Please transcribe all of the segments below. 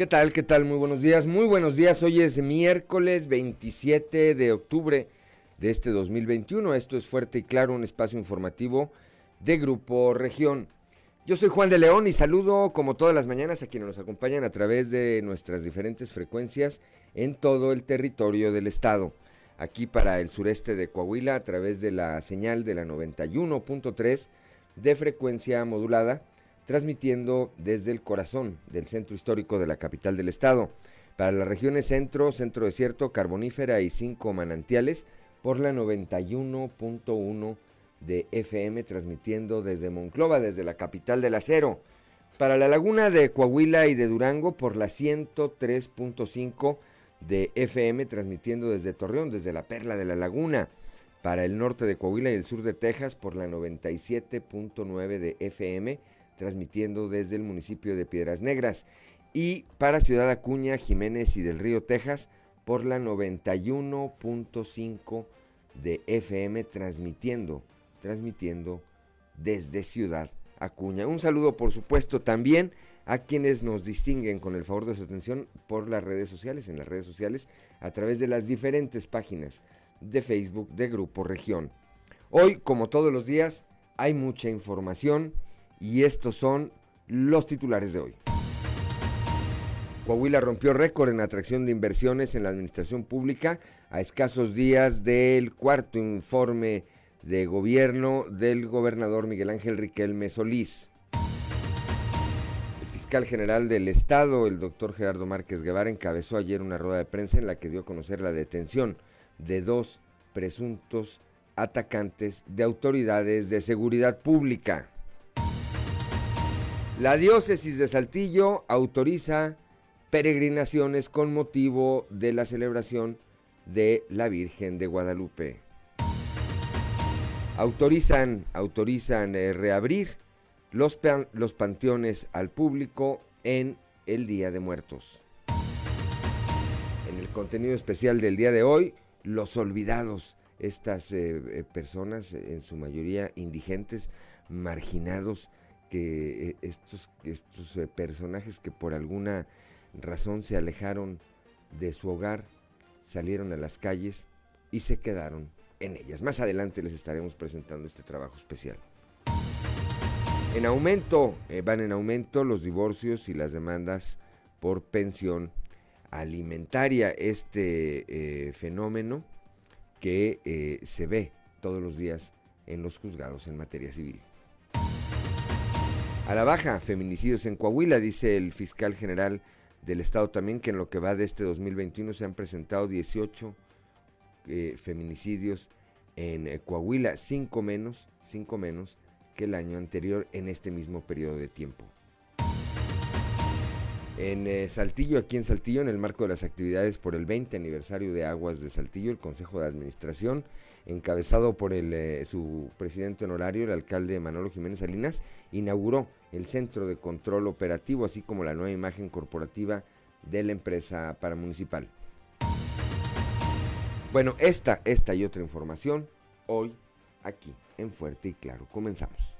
¿Qué tal? ¿Qué tal? Muy buenos días. Muy buenos días. Hoy es miércoles 27 de octubre de este 2021. Esto es Fuerte y Claro, un espacio informativo de Grupo Región. Yo soy Juan de León y saludo como todas las mañanas a quienes nos acompañan a través de nuestras diferentes frecuencias en todo el territorio del estado. Aquí para el sureste de Coahuila a través de la señal de la 91.3 de frecuencia modulada transmitiendo desde el corazón del centro histórico de la capital del estado. Para las regiones centro, centro desierto, carbonífera y cinco manantiales, por la 91.1 de FM, transmitiendo desde Monclova, desde la capital del acero. Para la laguna de Coahuila y de Durango, por la 103.5 de FM, transmitiendo desde Torreón, desde la perla de la laguna. Para el norte de Coahuila y el sur de Texas, por la 97.9 de FM, transmitiendo desde el municipio de Piedras Negras. Y para Ciudad Acuña, Jiménez y del Río, Texas, por la 91.5 de FM, transmitiendo, transmitiendo desde Ciudad Acuña. Un saludo, por supuesto, también a quienes nos distinguen con el favor de su atención por las redes sociales, en las redes sociales, a través de las diferentes páginas de Facebook de Grupo Región. Hoy, como todos los días, hay mucha información y estos son los titulares de hoy. Coahuila rompió récord en atracción de inversiones en la administración pública a escasos días del cuarto informe de gobierno del gobernador Miguel Ángel Riquelme Solís. El fiscal general del estado, el doctor Gerardo Márquez Guevara, encabezó ayer una rueda de prensa en la que dio a conocer la detención de dos presuntos atacantes de autoridades de seguridad pública. La diócesis de Saltillo autoriza peregrinaciones con motivo de la celebración de la Virgen de Guadalupe. Autorizan, autorizan eh, reabrir los, los panteones al público en el Día de Muertos. En el contenido especial del día de hoy, los olvidados, estas eh, eh, personas, en su mayoría indigentes, marginados, que eh, estos, estos eh, personajes que por alguna razón se alejaron de su hogar, salieron a las calles y se quedaron en ellas. Más adelante les estaremos presentando este trabajo especial. En aumento, eh, van en aumento los divorcios y las demandas por pensión alimentaria. Este fenómeno que se ve todos los días en los juzgados en materia civil. A la baja, feminicidios en Coahuila, dice el fiscal general del estado también que en lo que va de este 2021 se han presentado 18 eh, feminicidios en eh, Coahuila, 5 menos, 5 menos que el año anterior en este mismo periodo de tiempo. En eh, Saltillo, aquí en Saltillo, en el marco de las actividades por el 20 aniversario de Aguas de Saltillo, el Consejo de Administración encabezado por su presidente honorario, el alcalde Manolo Jiménez Salinas, inauguró el Centro de Control Operativo, así como la nueva imagen corporativa de la empresa paramunicipal. Bueno, esta, esta y otra información hoy aquí en Fuerte y Claro. Comenzamos.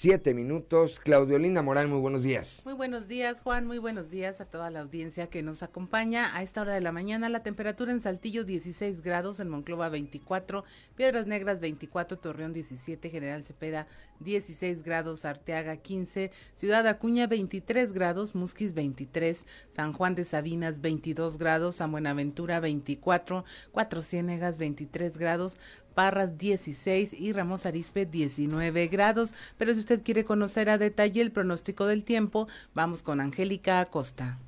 Siete minutos. Claudio Linda Morán, muy buenos días. Muy buenos días, Juan. Muy buenos días a toda la audiencia que nos acompaña. A esta hora de la mañana, la temperatura en Saltillo 16 grados, en Monclova 24, Piedras Negras 24, Torreón 17, General Cepeda 16 grados, Arteaga 15, Ciudad Acuña 23 grados, Musquis 23, San Juan de Sabinas 22 grados, San Buenaventura 24, Cuatro Ciénegas 23 grados, Parras 16 y Ramos Arispe 19 grados. Pero si usted quiere conocer a detalle el pronóstico del tiempo, vamos con Angélica Acosta.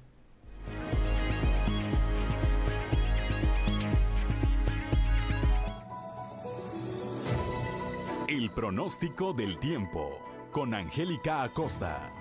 El pronóstico del tiempo con Angélica Acosta.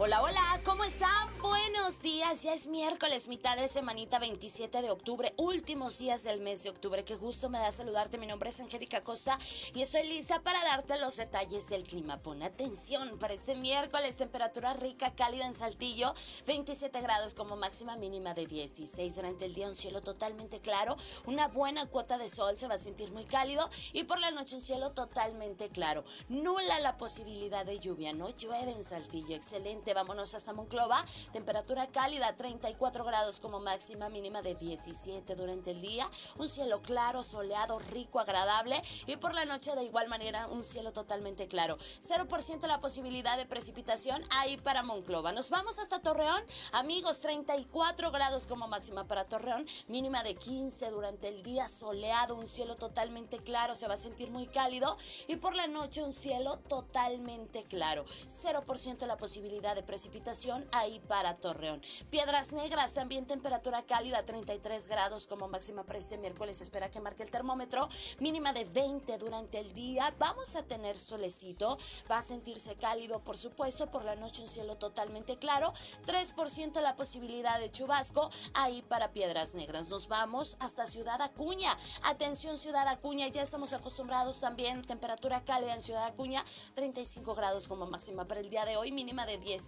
Hola, hola, ¿cómo están? Buenos días, ya es miércoles, mitad de semanita 27 de octubre, últimos días del mes de octubre. Qué gusto me da saludarte, mi nombre es Angélica Costa y estoy lista para darte los detalles del clima. Pon atención, para este miércoles, temperatura rica, cálida en Saltillo, 27 grados como máxima mínima de 16. Durante el día un cielo totalmente claro, una buena cuota de sol, se va a sentir muy cálido y por la noche un cielo totalmente claro. Nula la posibilidad de lluvia, no llueve en Saltillo, excelente vámonos hasta Monclova. Temperatura cálida, 34 grados como máxima, mínima de 17 durante el día. Un cielo claro, soleado, rico, agradable. Y por la noche de igual manera un cielo totalmente claro. 0% la posibilidad de precipitación ahí para Monclova. Nos vamos hasta Torreón. Amigos, 34 grados como máxima para Torreón, mínima de 15 durante el día, soleado, un cielo totalmente claro, se va a sentir muy cálido. Y por la noche un cielo totalmente claro. 0% la posibilidad de precipitación ahí para Torreón. Piedras Negras, también temperatura cálida, 33 grados como máxima para este miércoles. Espera que marque el termómetro, mínima de 20 durante el día. Vamos a tener solecito, va a sentirse cálido, por supuesto, por la noche un cielo totalmente claro. 3% la posibilidad de chubasco ahí para Piedras Negras. Nos vamos hasta Ciudad Acuña. Atención Ciudad Acuña, ya estamos acostumbrados también, temperatura cálida en Ciudad Acuña, 35 grados como máxima para el día de hoy, mínima de 10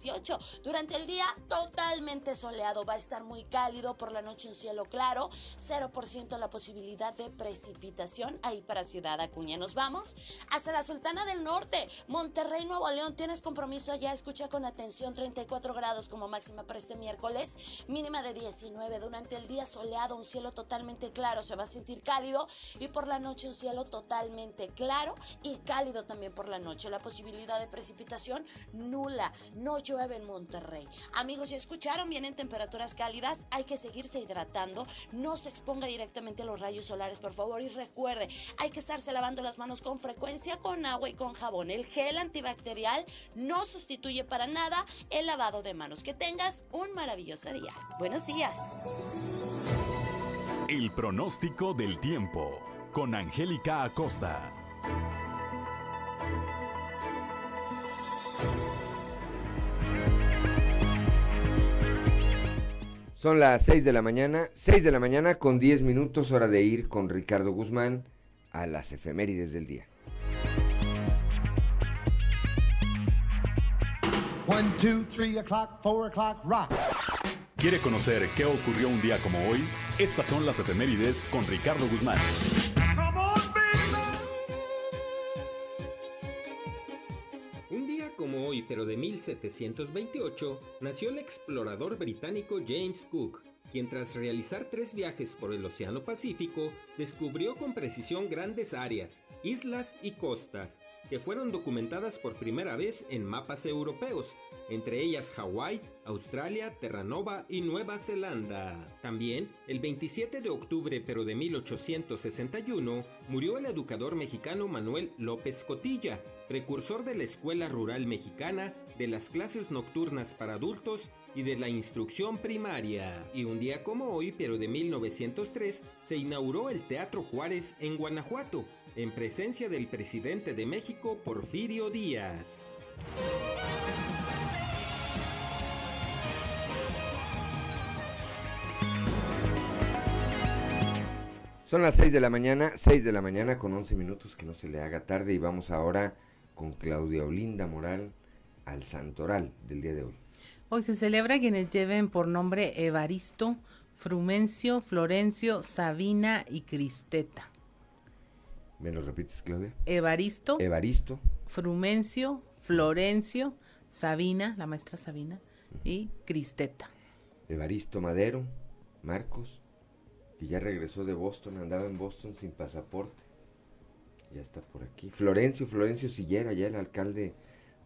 durante el día totalmente soleado, va a estar muy cálido, por la noche un cielo claro, 0% la posibilidad de precipitación ahí para Ciudad Acuña. Nos vamos hasta la Sultana del Norte, Monterrey, Nuevo León. Tienes compromiso allá, escucha con atención, 34 grados como máxima para este miércoles, mínima de 19. Durante el día soleado, un cielo totalmente claro, se va a sentir cálido. Y por la noche un cielo totalmente claro y cálido también por la noche. La posibilidad de precipitación nula, no llueve en Monterrey. Amigos, si escucharon, vienen temperaturas cálidas, hay que seguirse hidratando, no se exponga directamente a los rayos solares, por favor, y recuerde, hay que estarse lavando las manos con frecuencia con agua y con jabón. El gel antibacterial no sustituye para nada el lavado de manos. Que tengas un maravilloso día. Buenos días. El pronóstico del tiempo con Angélica Acosta. Son las 6 de la mañana, 6 de la mañana con 10 minutos, hora de ir con Ricardo Guzmán a las efemérides del día. One, two, three o'clock, four o'clock, rock. ¿Quiere conocer qué ocurrió un día como hoy? Estas son las efemérides con Ricardo Guzmán. Hoy, pero de 1728, nació el explorador británico James Cook, quien tras realizar tres viajes por el Océano Pacífico, descubrió con precisión grandes áreas, islas y costas, que fueron documentadas por primera vez en mapas europeos, entre ellas Hawái, Australia, Terranova y Nueva Zelanda. También, el 27 de octubre pero de 1861, murió el educador mexicano Manuel López Cotilla, precursor de la Escuela Rural Mexicana, de las clases nocturnas para adultos y de la instrucción primaria. Y un día como hoy, pero de 1903, se inauguró el Teatro Juárez en Guanajuato, en presencia del presidente de México, Porfirio Díaz. Son las 6 de la mañana, 6 de la mañana con 11 minutos, que no se le haga tarde y vamos ahora con Claudia Olinda Moral al Santoral del día de hoy. Hoy se celebra quienes lleven por nombre Evaristo, Frumencio, Florencio, Sabina y Cristeta. ¿Me lo repites, Claudia? Evaristo. Evaristo. Frumencio, Florencio, Sabina, la maestra Sabina, y Cristeta. Evaristo Madero, Marcos, que ya regresó de Boston, andaba en Boston sin pasaporte. Ya está por aquí. Florencio, Florencio Sillera, ya el alcalde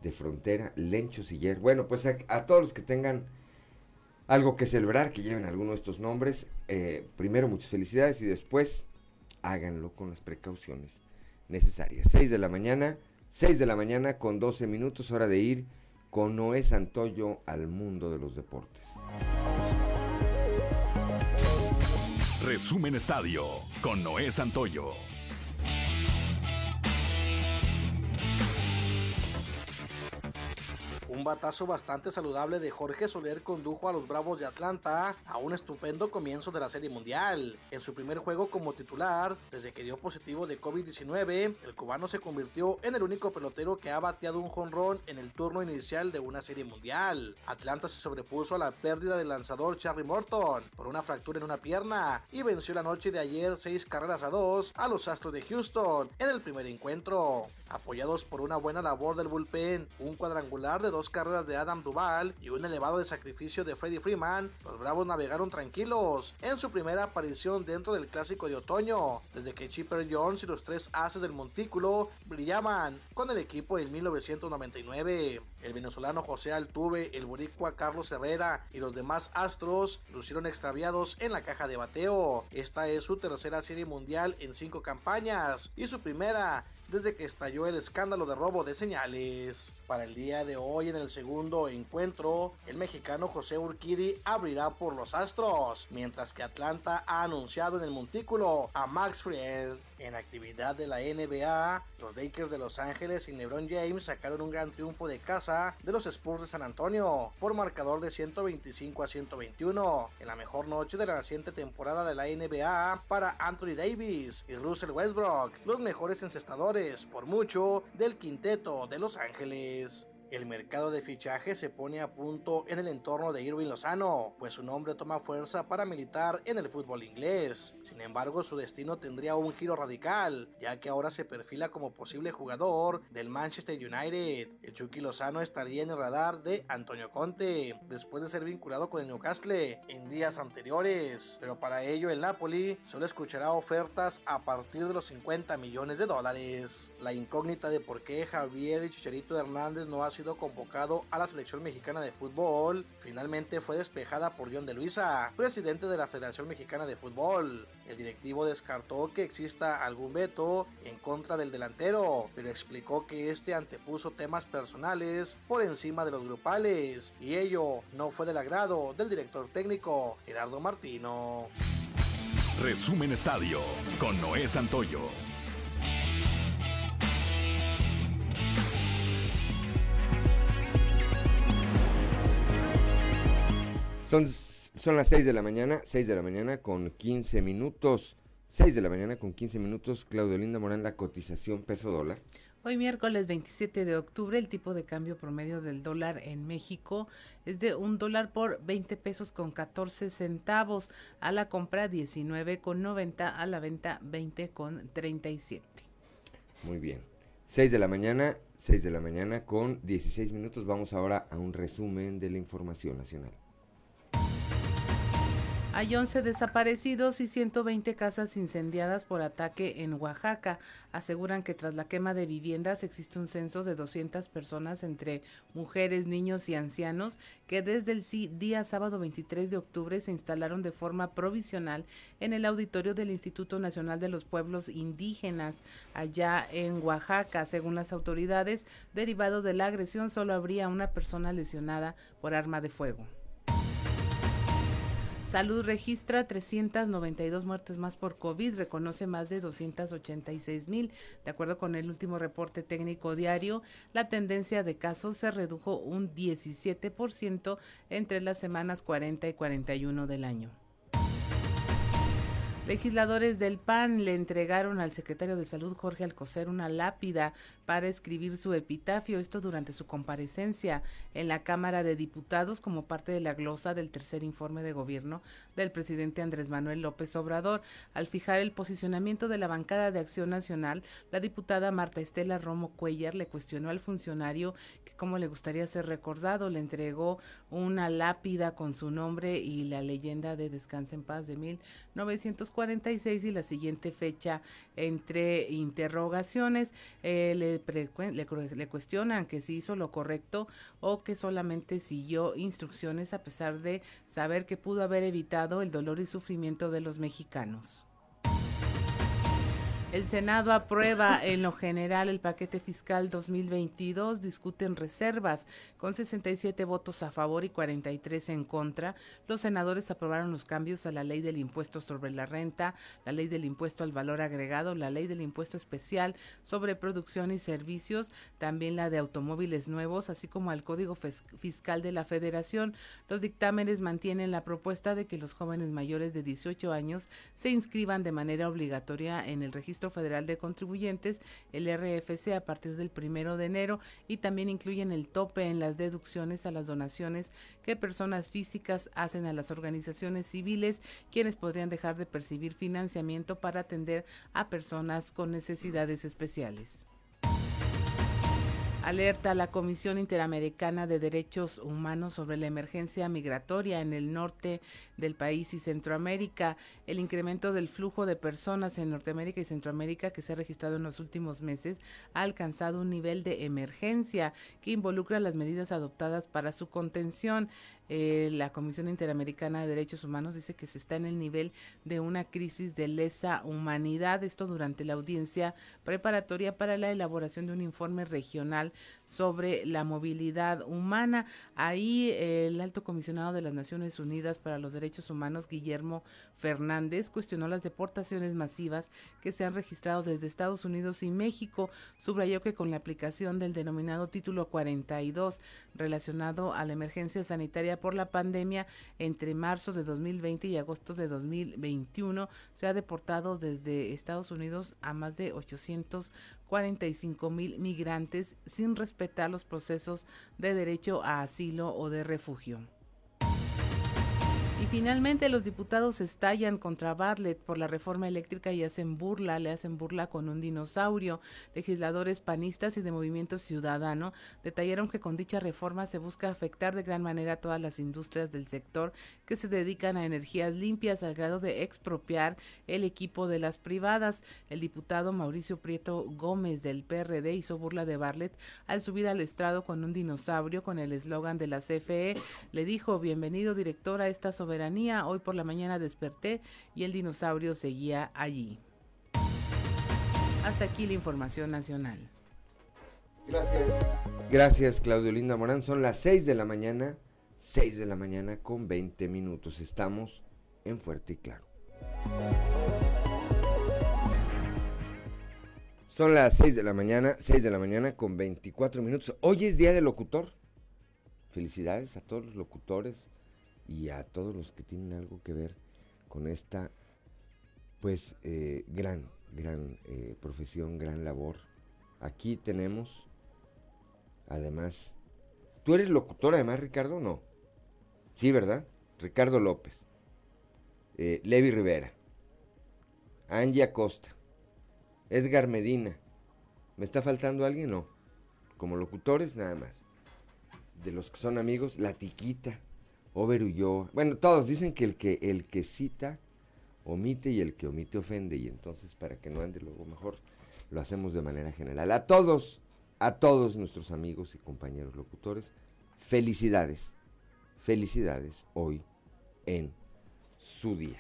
de Frontera, Lencho Siller. Bueno, pues a, todos los que tengan algo que celebrar, que lleven alguno de estos nombres, eh, primero muchas felicidades y después háganlo con las precauciones necesarias. 6 de la mañana, 6 de la mañana con 12 minutos, hora de ir con Noé Santoyo al mundo de los deportes. Resumen Estadio con Noé Santoyo. Un batazo bastante saludable de Jorge Soler condujo a los Bravos de Atlanta a un estupendo comienzo de la Serie Mundial. En su primer juego como titular, desde que dio positivo de COVID-19, el cubano se convirtió en el único pelotero que ha bateado un jonrón en el turno inicial de una Serie Mundial. Atlanta se sobrepuso a la pérdida del lanzador Charlie Morton por una fractura en una pierna y venció la noche de ayer seis carreras a dos a los Astros de Houston en el primer encuentro. Apoyados por una buena labor del bullpen, un cuadrangular de dos carreras de Adam Duval y un elevado de sacrificio de Freddie Freeman, los Bravos navegaron tranquilos en su primera aparición dentro del clásico de otoño, desde que Chipper Jones y los tres haces del montículo brillaban con el equipo en 1999. El venezolano José Altuve, el boricua Carlos Herrera y los demás astros lucieron extraviados en la caja de bateo. Esta es su tercera serie mundial en cinco campañas y su primera desde que estalló el escándalo de robo de señales. Para el día de hoy en el segundo encuentro, el mexicano José Urquidi abrirá por los Astros, mientras que Atlanta ha anunciado en el montículo a Max Fried. En actividad de la NBA, los Lakers de Los Ángeles y LeBron James sacaron un gran triunfo de casa de los Spurs de San Antonio por marcador de 125 a 121 en la mejor noche de la reciente temporada de la NBA para Anthony Davis y Russell Westbrook, los mejores encestadores por mucho del quinteto de Los Ángeles. El mercado de fichaje se pone a punto en el entorno de Irving Lozano, pues su nombre toma fuerza para militar en el fútbol inglés. Sin embargo, su destino tendría un giro radical, ya que ahora se perfila como posible jugador del Manchester United. El Chucky Lozano estaría en el radar de Antonio Conte, después de ser vinculado con el Newcastle en días anteriores. Pero para ello el Napoli solo escuchará ofertas a partir de los 50 millones de dólares. La incógnita de por qué Javier Chicharito Hernández no ha sido convocado a la selección mexicana de fútbol, finalmente fue despejada por John de Luisa, presidente de la Federación Mexicana de Fútbol. El directivo descartó que exista algún veto en contra del delantero, pero explicó que este antepuso temas personales por encima de los grupales, y ello no fue del agrado del director técnico Gerardo Martino. Resumen Estadio con Noé Santoyo. Son, son las 6 de la mañana, 6 de la mañana con 15 minutos. 6 de la mañana con 15 minutos. Claudio Linda Morán, la cotización peso dólar. Hoy miércoles 27 de octubre el tipo de cambio promedio del dólar en México es de un dólar por 20 pesos con 14 centavos, a la compra 19 con 90, a la venta 20 con 37. Muy bien. 6 de la mañana, 6 de la mañana con 16 minutos. Vamos ahora a un resumen de la información nacional. Hay 11 desaparecidos y 120 casas incendiadas por ataque en Oaxaca. Aseguran que tras la quema de viviendas existe un censo de 200 personas entre mujeres, niños y ancianos que desde el día sábado 23 de octubre se instalaron de forma provisional en el auditorio del Instituto Nacional de los Pueblos Indígenas allá en Oaxaca. Según las autoridades, derivado de la agresión solo habría una persona lesionada por arma de fuego. Salud registra 392 muertes más por COVID, reconoce más de 286 mil. De acuerdo con el último reporte técnico diario, la tendencia de casos se redujo un 17% entre las semanas 40 y 41 del año. Legisladores del PAN le entregaron al secretario de Salud Jorge Alcocer una lápida para escribir su epitafio, esto durante su comparecencia en la Cámara de Diputados como parte de la glosa del tercer informe de gobierno del presidente Andrés Manuel López Obrador. Al fijar el posicionamiento de la bancada de Acción Nacional, la diputada Marta Estela Romo Cuellar le cuestionó al funcionario que cómo le gustaría ser recordado, le entregó una lápida con su nombre y la leyenda de Descansa en Paz de 1940 46 y la siguiente fecha entre interrogaciones. Eh, le, le, cuestionan que si hizo lo correcto o que solamente siguió instrucciones a pesar de saber que pudo haber evitado el dolor y sufrimiento de los mexicanos. El Senado aprueba en lo general el paquete fiscal 2022, discuten reservas con 67 votos a favor y 43 en contra. Los senadores aprobaron los cambios a la ley del impuesto sobre la renta, la ley del impuesto al valor agregado, la ley del impuesto especial sobre producción y servicios, también la de automóviles nuevos, así como al Código Fiscal de la Federación. Los dictámenes mantienen la propuesta de que los jóvenes mayores de 18 años se inscriban de manera obligatoria en el registro Federal de Contribuyentes, el RFC, a partir del primero de enero y también incluyen el tope en las deducciones a las donaciones que personas físicas hacen a las organizaciones civiles, quienes podrían dejar de percibir financiamiento para atender a personas con necesidades especiales. Alerta a la Comisión Interamericana de Derechos Humanos sobre la emergencia migratoria en el norte del país y Centroamérica. El incremento del flujo de personas en Norteamérica y Centroamérica que se ha registrado en los últimos meses ha alcanzado un nivel de emergencia que involucra las medidas adoptadas para su contención. Eh, la Comisión Interamericana de Derechos Humanos dice que se está en el nivel de una crisis de lesa humanidad. Esto durante la audiencia preparatoria para la elaboración de un informe regional sobre la movilidad humana. Ahí el alto comisionado de las Naciones Unidas para los Derechos Humanos, Guillermo Fernández, cuestionó las deportaciones masivas que se han registrado desde Estados Unidos y México. Subrayó que con la aplicación del denominado título 42 relacionado a la emergencia sanitaria por la pandemia entre marzo de 2020 y agosto de 2021 se ha deportado desde Estados Unidos a más de 845 mil migrantes sin respetar los procesos de derecho a asilo o de refugio. Y finalmente los diputados estallan contra Bartlett por la reforma eléctrica y hacen burla, le hacen burla con un dinosaurio. Legisladores panistas y de Movimiento Ciudadano detallaron que con dicha reforma se busca afectar de gran manera a todas las industrias del sector que se dedican a energías limpias al grado de expropiar el equipo de las privadas. El diputado Mauricio Prieto Gómez del PRD hizo burla de Bartlett al subir al estrado con un dinosaurio con el eslogan de la CFE. Le dijo, bienvenido director a esta soberanía. Hoy por la mañana desperté y el dinosaurio seguía allí. Hasta aquí la información nacional. Gracias. Gracias, Claudio Linda Morán. Son las 6 de la mañana, 6 de la mañana con 20 minutos. Estamos en Fuerte y Claro. Son las 6 de la mañana, 6 de la mañana con 24 minutos. Hoy es Día del Locutor. Felicidades a todos los locutores, y a todos los que tienen algo que ver con esta, pues, eh, gran, gran eh, profesión, gran labor. Aquí tenemos, además, ¿tú eres locutor además, Ricardo? No. Sí, ¿verdad? Ricardo López, eh, Levi Rivera, Angie Acosta, Edgar Medina. ¿Me está faltando alguien? No. Como locutores, nada más. De los que son amigos, La Tiquita, Over Bueno, todos dicen que el que el que cita omite y el que omite ofende. Y entonces, para que no ande luego mejor, lo hacemos de manera general. A todos, a todos nuestros amigos y compañeros locutores, felicidades. Felicidades hoy en su día.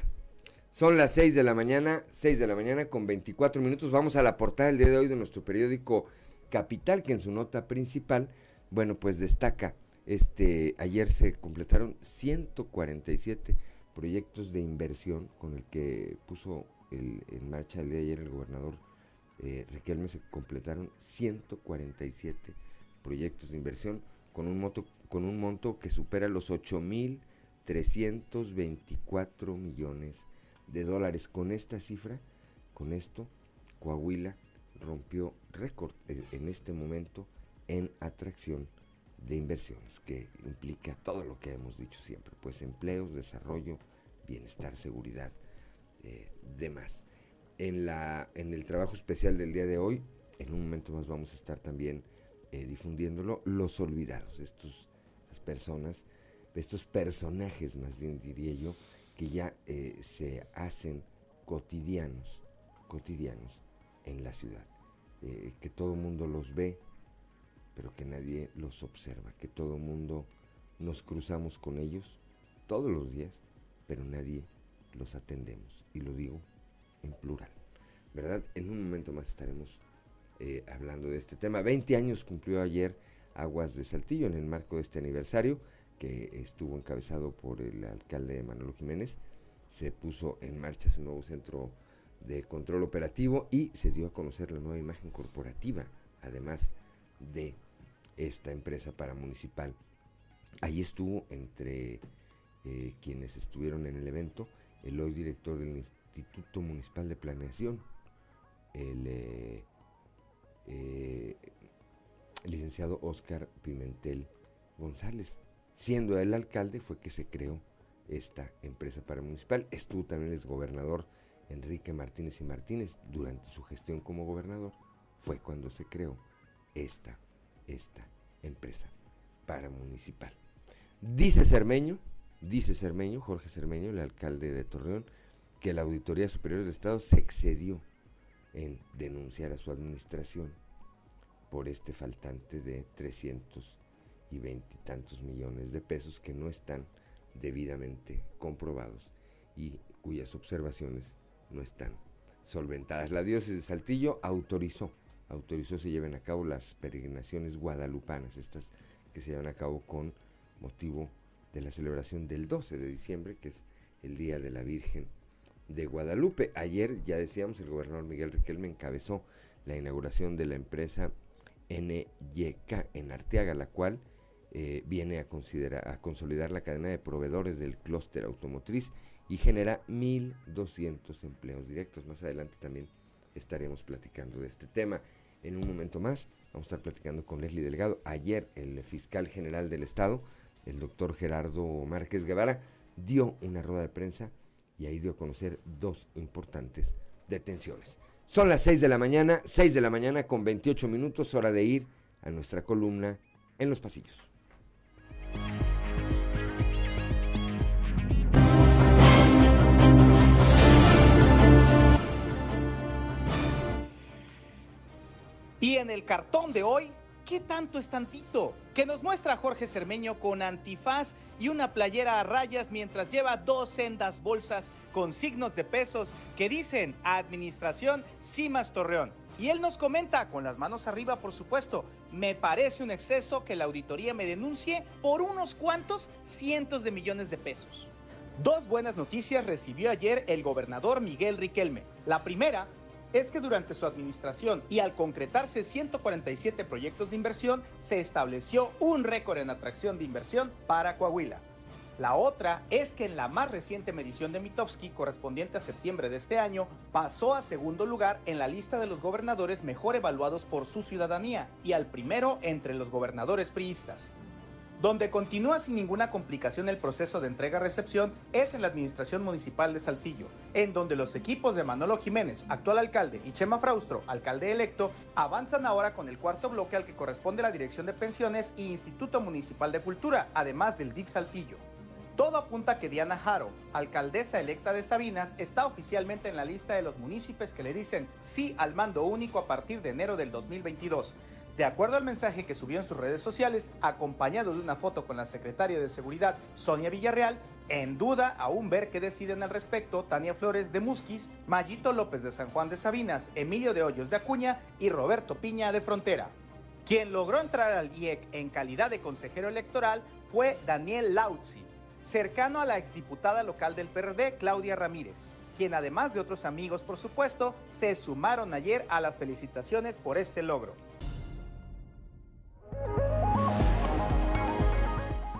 Son las 6 de la mañana, 6 de la mañana con 24 minutos. Vamos a la portada del día de hoy de nuestro periódico Capital, que en su nota principal, bueno, pues destaca este, ayer se completaron 147 proyectos de inversión con el que puso en marcha el día de ayer el gobernador eh, Riquelme. Se completaron 147 proyectos de inversión con un, monto, con un monto que supera los 8.324 millones de dólares. Con esta cifra, con esto, Coahuila rompió récord eh, en este momento en atracción de inversiones, que implica todo lo que hemos dicho siempre, pues empleos, desarrollo, bienestar, seguridad, eh, demás. En, la, en el trabajo especial del día de hoy, en un momento más vamos a estar también eh, difundiéndolo, los olvidados, estos, estas personas, estos personajes más bien diría yo, que ya eh, se hacen cotidianos, cotidianos en la ciudad, que todo el mundo los ve, pero que nadie los observa, que todo mundo nos cruzamos con ellos todos los días, pero nadie los atendemos. Y lo digo en plural. ¿verdad? En un momento más estaremos eh, hablando de este tema. 20 años cumplió ayer Aguas de Saltillo en el marco de este aniversario que estuvo encabezado por el alcalde Manolo Jiménez. Se puso en marcha su nuevo centro de control operativo y se dio a conocer la nueva imagen corporativa, además de esta empresa paramunicipal. Ahí estuvo entre eh, quienes estuvieron en el evento el hoy director del Instituto Municipal de Planeación, el eh, eh, licenciado Oscar Pimentel González. Siendo el alcalde fue que se creó esta empresa paramunicipal. Estuvo también el exgobernador Enrique Martínez y Martínez durante su gestión como gobernador. Fue cuando se creó esta, esta empresa paramunicipal. Dice Cermeño, dice Cermeño, Jorge Cermeño, el alcalde de Torreón, que la Auditoría Superior del Estado se excedió en denunciar a su administración por este faltante de 300 y veintitantos millones de pesos que no están debidamente comprobados y cuyas observaciones no están solventadas. La diócesis de Saltillo autorizó, autorizó se lleven a cabo las peregrinaciones guadalupanas, estas que se llevan a cabo con motivo de la celebración del 12 de diciembre, que es el Día de la Virgen de Guadalupe. Ayer, ya decíamos, el gobernador Miguel Riquelme encabezó la inauguración de la empresa NYK en Arteaga, la cual eh, viene a, considerar, a consolidar la cadena de proveedores del clúster automotriz y genera 1.200 empleos directos. Más adelante también estaremos platicando de este tema. En un momento más vamos a estar platicando con Leslie Delgado. Ayer el fiscal general del estado, el doctor Gerardo Márquez Guevara, dio una rueda de prensa y ahí dio a conocer dos importantes detenciones. Son las 6 de la mañana, 6 de la mañana con 28 minutos, hora de ir a nuestra columna en los pasillos. Y en el cartón de hoy, ¿qué tanto es tantito? Que nos muestra Jorge Cermeño con antifaz y una playera a rayas mientras lleva dos sendas bolsas con signos de pesos que dicen Administración Cimas Torreón. Y él nos comenta, con las manos arriba por supuesto, me parece un exceso que la auditoría me denuncie por unos cuantos cientos de millones de pesos. Dos buenas noticias recibió ayer el gobernador Miguel Riquelme. La primera es que durante su administración y al concretarse 147 proyectos de inversión, se estableció un récord en atracción de inversión para Coahuila. La otra es que en la más reciente medición de Mitofsky, correspondiente a septiembre de este año, pasó a segundo lugar en la lista de los gobernadores mejor evaluados por su ciudadanía y al primero entre los gobernadores priistas. Donde continúa sin ninguna complicación el proceso de entrega-recepción es en la Administración Municipal de Saltillo, en donde los equipos de Manolo Jiménez, actual alcalde, y Chema Fraustro, alcalde electo, avanzan ahora con el cuarto bloque al que corresponde la Dirección de Pensiones y Instituto Municipal de Cultura, además del DIF Saltillo. Todo apunta a que Diana Jaro, alcaldesa electa de Sabinas, está oficialmente en la lista de los municipios que le dicen sí al mando único a partir de enero del 2022 de acuerdo al mensaje que subió en sus redes sociales, acompañado de una foto con la secretaria de Seguridad, Sonia Villarreal, en duda aún ver qué deciden al respecto Tania Flores de Musquis, Mayito López de San Juan de Sabinas, Emilio de Hoyos de Acuña y Roberto Piña de Frontera. Quien logró entrar al IEC en calidad de consejero electoral fue Daniel Lautzi, cercano a la exdiputada local del PRD, Claudia Ramírez, quien además de otros amigos, por supuesto, se sumaron ayer a las felicitaciones por este logro.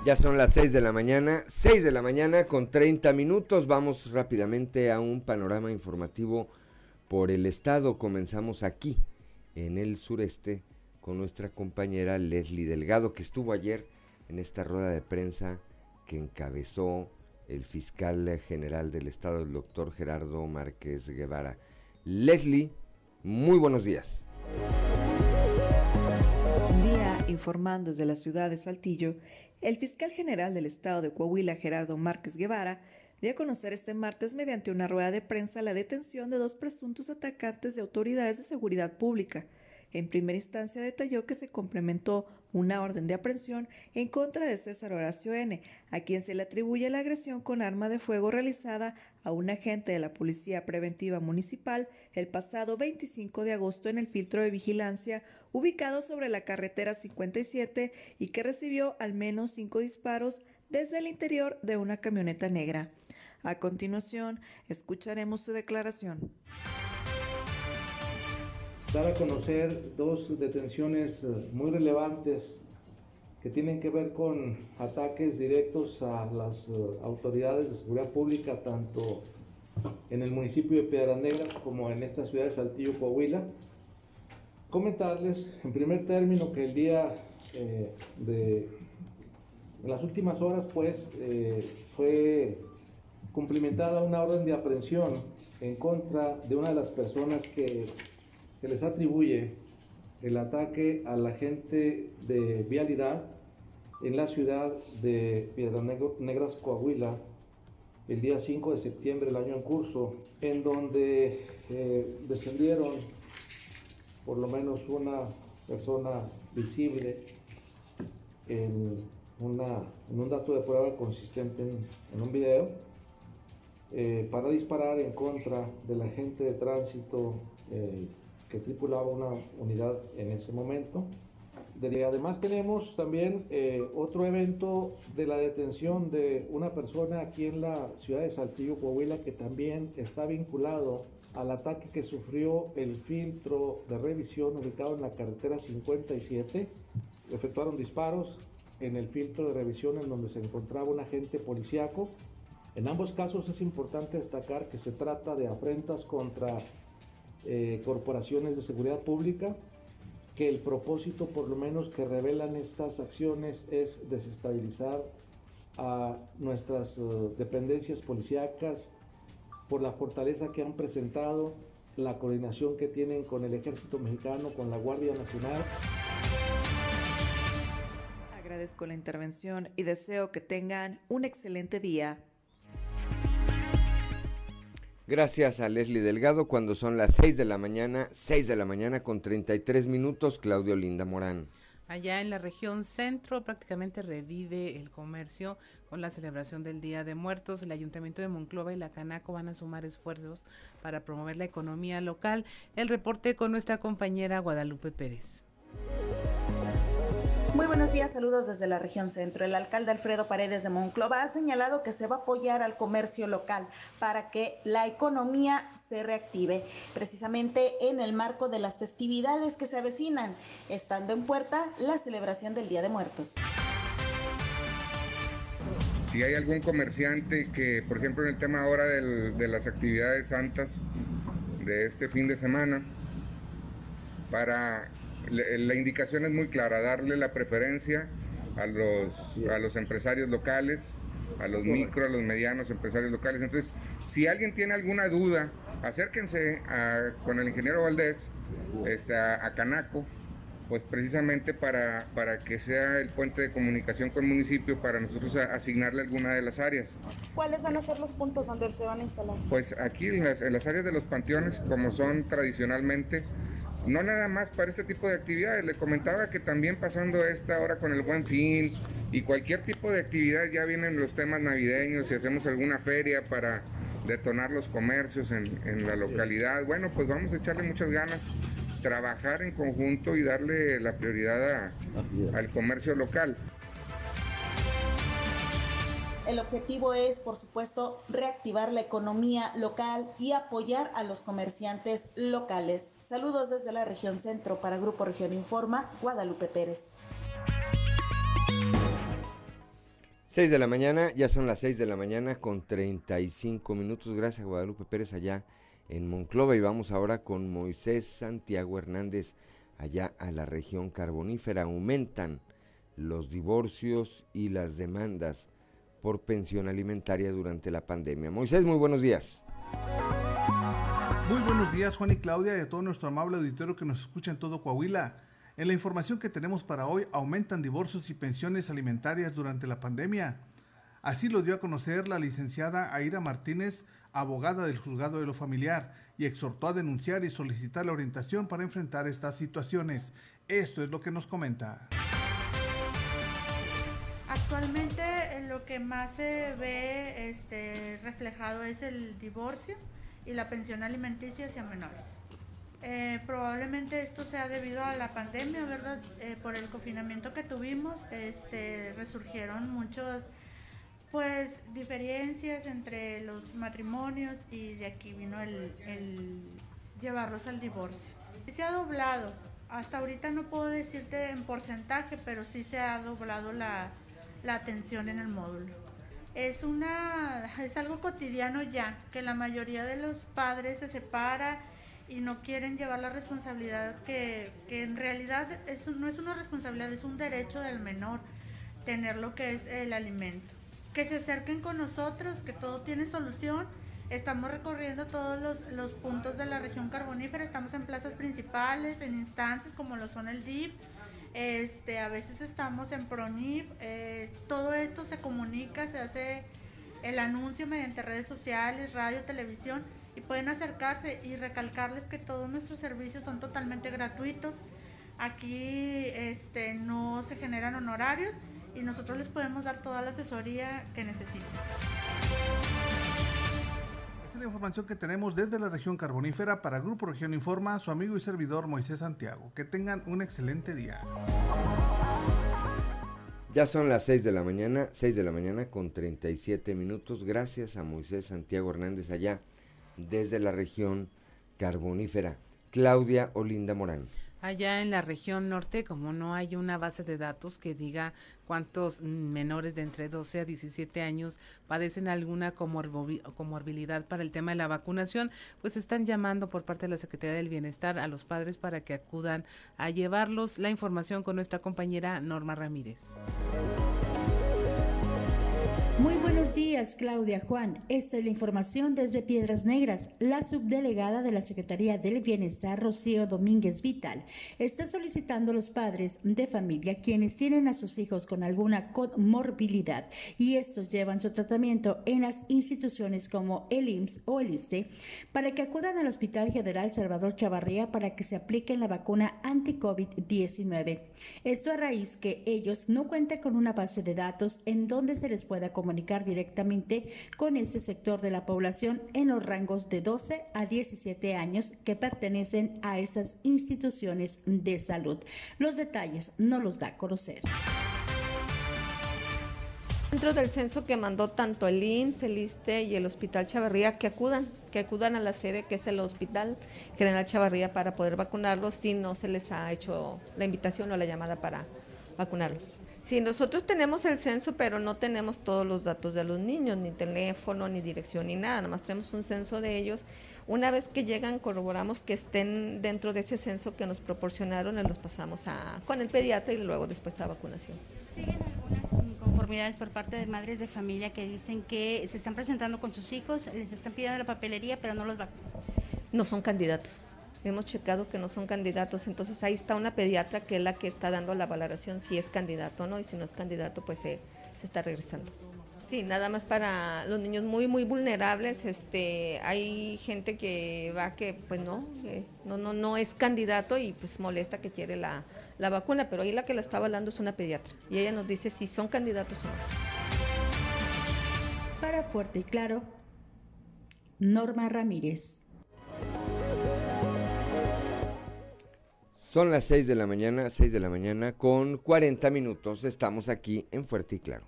Ya son las 6 de la mañana, 6 de la mañana con 30 minutos. Vamos rápidamente a un panorama informativo por el estado. Comenzamos aquí, en el sureste, con nuestra compañera Leslie Delgado, que estuvo ayer en esta rueda de prensa que encabezó el fiscal general del estado, el doctor Gerardo Márquez Guevara. Leslie, muy buenos días. Un día informando desde la ciudad de Saltillo, el fiscal general del estado de Coahuila, Gerardo Márquez Guevara, dio a conocer este martes mediante una rueda de prensa la detención de dos presuntos atacantes de autoridades de seguridad pública, En primera instancia detalló que se complementó una orden de aprehensión en contra de César Horacio N., a quien se le atribuye la agresión con arma de fuego realizada a un agente de la Policía Preventiva Municipal el pasado 25 de agosto en el filtro de vigilancia ubicado sobre la carretera 57 y que recibió al menos cinco disparos desde el interior de una camioneta negra. A continuación, escucharemos su declaración. Dar a conocer dos detenciones eh, muy relevantes que tienen que ver con ataques directos a las eh, autoridades de seguridad pública, tanto en el municipio de Piedras Negras como en esta ciudad de Saltillo, Coahuila. Comentarles, en primer término, que el día eh, de las últimas horas, pues, fue cumplimentada una orden de aprehensión en contra de una de las personas que se les atribuye el ataque a la gente de vialidad en la ciudad de Piedras Negras, Coahuila, el día 5 de septiembre del año en curso, en donde eh, descendieron por lo menos una persona visible en, un dato de prueba consistente en un video eh, para disparar en contra del agente de tránsito eh, que tripulaba una unidad en ese momento. además tenemos también eh, otro evento de la detención de una persona aquí en la ciudad de Saltillo, Coahuila, que también está vinculado al ataque que sufrió el filtro de revisión ubicado en la carretera 57. Efectuaron disparos en el filtro de revisión en donde se encontraba un agente policíaco en ambos casos es importante destacar que se trata de afrentas contra eh, corporaciones de seguridad pública, que el propósito por lo menos que revelan estas acciones es desestabilizar a nuestras eh, dependencias policíacas por la fortaleza que han presentado, la coordinación que tienen con el ejército mexicano, con la Guardia Nacional. Agradezco la intervención y deseo que tengan un excelente día. Gracias a Leslie Delgado cuando son las 6 de la mañana, 6 de la mañana con 33 minutos, Claudio Linda Morán. Allá en la región centro prácticamente revive el comercio con la celebración del Día de Muertos. El Ayuntamiento de Monclova y la Canaco van a sumar esfuerzos para promover la economía local. El reporte con nuestra compañera Guadalupe Pérez. Muy buenos días, saludos desde la región centro. El alcalde Alfredo Paredes de Monclova ha señalado que se va a apoyar al comercio local para que la economía se reactive, precisamente en el marco de las festividades que se avecinan, estando en puerta la celebración del Día de Muertos. Si hay algún comerciante que, por ejemplo, en el tema ahora de las actividades santas de este fin de semana, para la indicación es muy clara, darle la preferencia a los, a los empresarios locales, a los micro, a los medianos empresarios locales. Entonces, si alguien tiene alguna duda, acérquense con el ingeniero Valdés este, a, Canaco, pues precisamente para, para, que sea el puente de comunicación con el municipio para nosotros asignarle alguna de las áreas. ¿Cuáles van a ser los puntos donde se van a instalar? Pues aquí en las, en las áreas de los panteones, como son tradicionalmente, no nada más para este tipo de actividades. Le comentaba que también pasando esta hora con el buen fin y cualquier tipo de actividad, ya vienen los temas navideños y hacemos alguna feria para detonar los comercios en, la localidad. Bueno, pues vamos a echarle muchas ganas, trabajar en conjunto y darle la prioridad al comercio local. El objetivo es, por supuesto, reactivar la economía local y apoyar a los comerciantes locales. Saludos desde la región centro para Grupo Región Informa, Guadalupe Pérez. 6 de la mañana, ya son las 6 de la mañana con 35 minutos. Gracias Guadalupe Pérez allá en Monclova y vamos ahora con Moisés Santiago Hernández allá a la región carbonífera. Aumentan los divorcios y las demandas por pensión alimentaria durante la pandemia. Moisés, muy buenos días. Muy buenos días Juan y Claudia y a todo nuestro amable auditorio que nos escucha en todo Coahuila. En la información que tenemos para hoy aumentan divorcios y pensiones alimentarias durante la pandemia. Así lo dio a conocer la licenciada Aira Martínez, abogada del juzgado de lo familiar, y exhortó a denunciar y solicitar la orientación para enfrentar estas situaciones. Esto es lo que nos comenta. Actualmente eh, lo que más se ve este, reflejado es el divorcio y la pensión alimenticia hacia menores. Eh, probablemente esto sea debido a la pandemia, ¿verdad? Eh, por el confinamiento que tuvimos, este, resurgieron muchas pues diferencias entre los matrimonios y de aquí vino el, el llevarlos al divorcio. Se ha doblado, hasta ahorita no puedo decirte en porcentaje, pero sí se ha doblado la, la atención en el módulo. Es una es algo cotidiano ya, que la mayoría de los padres se separa y no quieren llevar la responsabilidad que, que en realidad eso no es una responsabilidad, es un derecho del menor tener lo que es el alimento. Que se acerquen con nosotros, que todo tiene solución. Estamos recorriendo todos los, los puntos de la región carbonífera, estamos en plazas principales, en instancias como lo son el DIF, este, a veces estamos en PRONIF, eh, todo esto se comunica, se hace el anuncio mediante redes sociales, radio, televisión y pueden acercarse y recalcarles que todos nuestros servicios son totalmente gratuitos. Aquí este, no se generan honorarios y nosotros les podemos dar toda la asesoría que necesiten es la información que tenemos desde la región carbonífera para Grupo Región Informa, su amigo y servidor Moisés Santiago. Que tengan un excelente día. Ya son las 6 de la mañana, 6 de la mañana con 37 minutos. Gracias a Moisés Santiago Hernández allá desde la región carbonífera. Claudia Olinda Morán allá en la región norte, como no hay una base de datos que diga cuántos menores de entre 12 a 17 años padecen alguna comorbilidad para el tema de la vacunación, pues están llamando por parte de la Secretaría del Bienestar a los padres para que acudan a llevarlos. La información con nuestra compañera Norma Ramírez. Buenos días, Claudia Juan. Esta es la información desde Piedras Negras. La subdelegada de la Secretaría del Bienestar, Rocío Domínguez Vital, está solicitando a los padres de familia quienes tienen a sus hijos con alguna comorbilidad y estos llevan su tratamiento en las instituciones como el IMSS o el ISTE para que acudan al Hospital General Salvador Chavarría para que se apliquen la vacuna anti-COVID-19. Esto a raíz que ellos no cuentan con una base de datos en donde se les pueda comunicar directamente con este sector de la población en los rangos de 12 a 17 años que pertenecen a estas instituciones de salud. Los detalles no los da a conocer dentro del censo que mandó tanto el IMSS, el ISTE y el Hospital Chavarría que acudan, que acudan a la sede que es el Hospital General Chavarría para poder vacunarlos si no se les ha hecho la invitación o la llamada para vacunarlos. Sí, nosotros tenemos el censo, pero no tenemos todos los datos de los niños, ni teléfono, ni dirección, ni nada, nada más tenemos un censo de ellos. Una vez que llegan, corroboramos que estén dentro de ese censo que nos proporcionaron, y los pasamos a, con el pediatra y luego después a vacunación. ¿Siguen algunas inconformidades por parte de madres de familia que dicen que se están presentando con sus hijos, les están pidiendo la papelería, pero no los vacunan? No son candidatos hemos checado que no son candidatos, entonces ahí está una pediatra que es la que está dando la valoración si es candidato o no, y si no es candidato, pues se, se está regresando. Sí, nada más para los niños muy muy vulnerables, este, hay gente que va que pues no, no no no es candidato y pues molesta que quiere la, la vacuna, pero ahí la que la está hablando es una pediatra y ella nos dice si son candidatos o no. Para Fuerte y Claro, Norma Ramírez. Son las 6 de la mañana, 6 de la mañana con 40 minutos. Estamos aquí en Fuerte y Claro.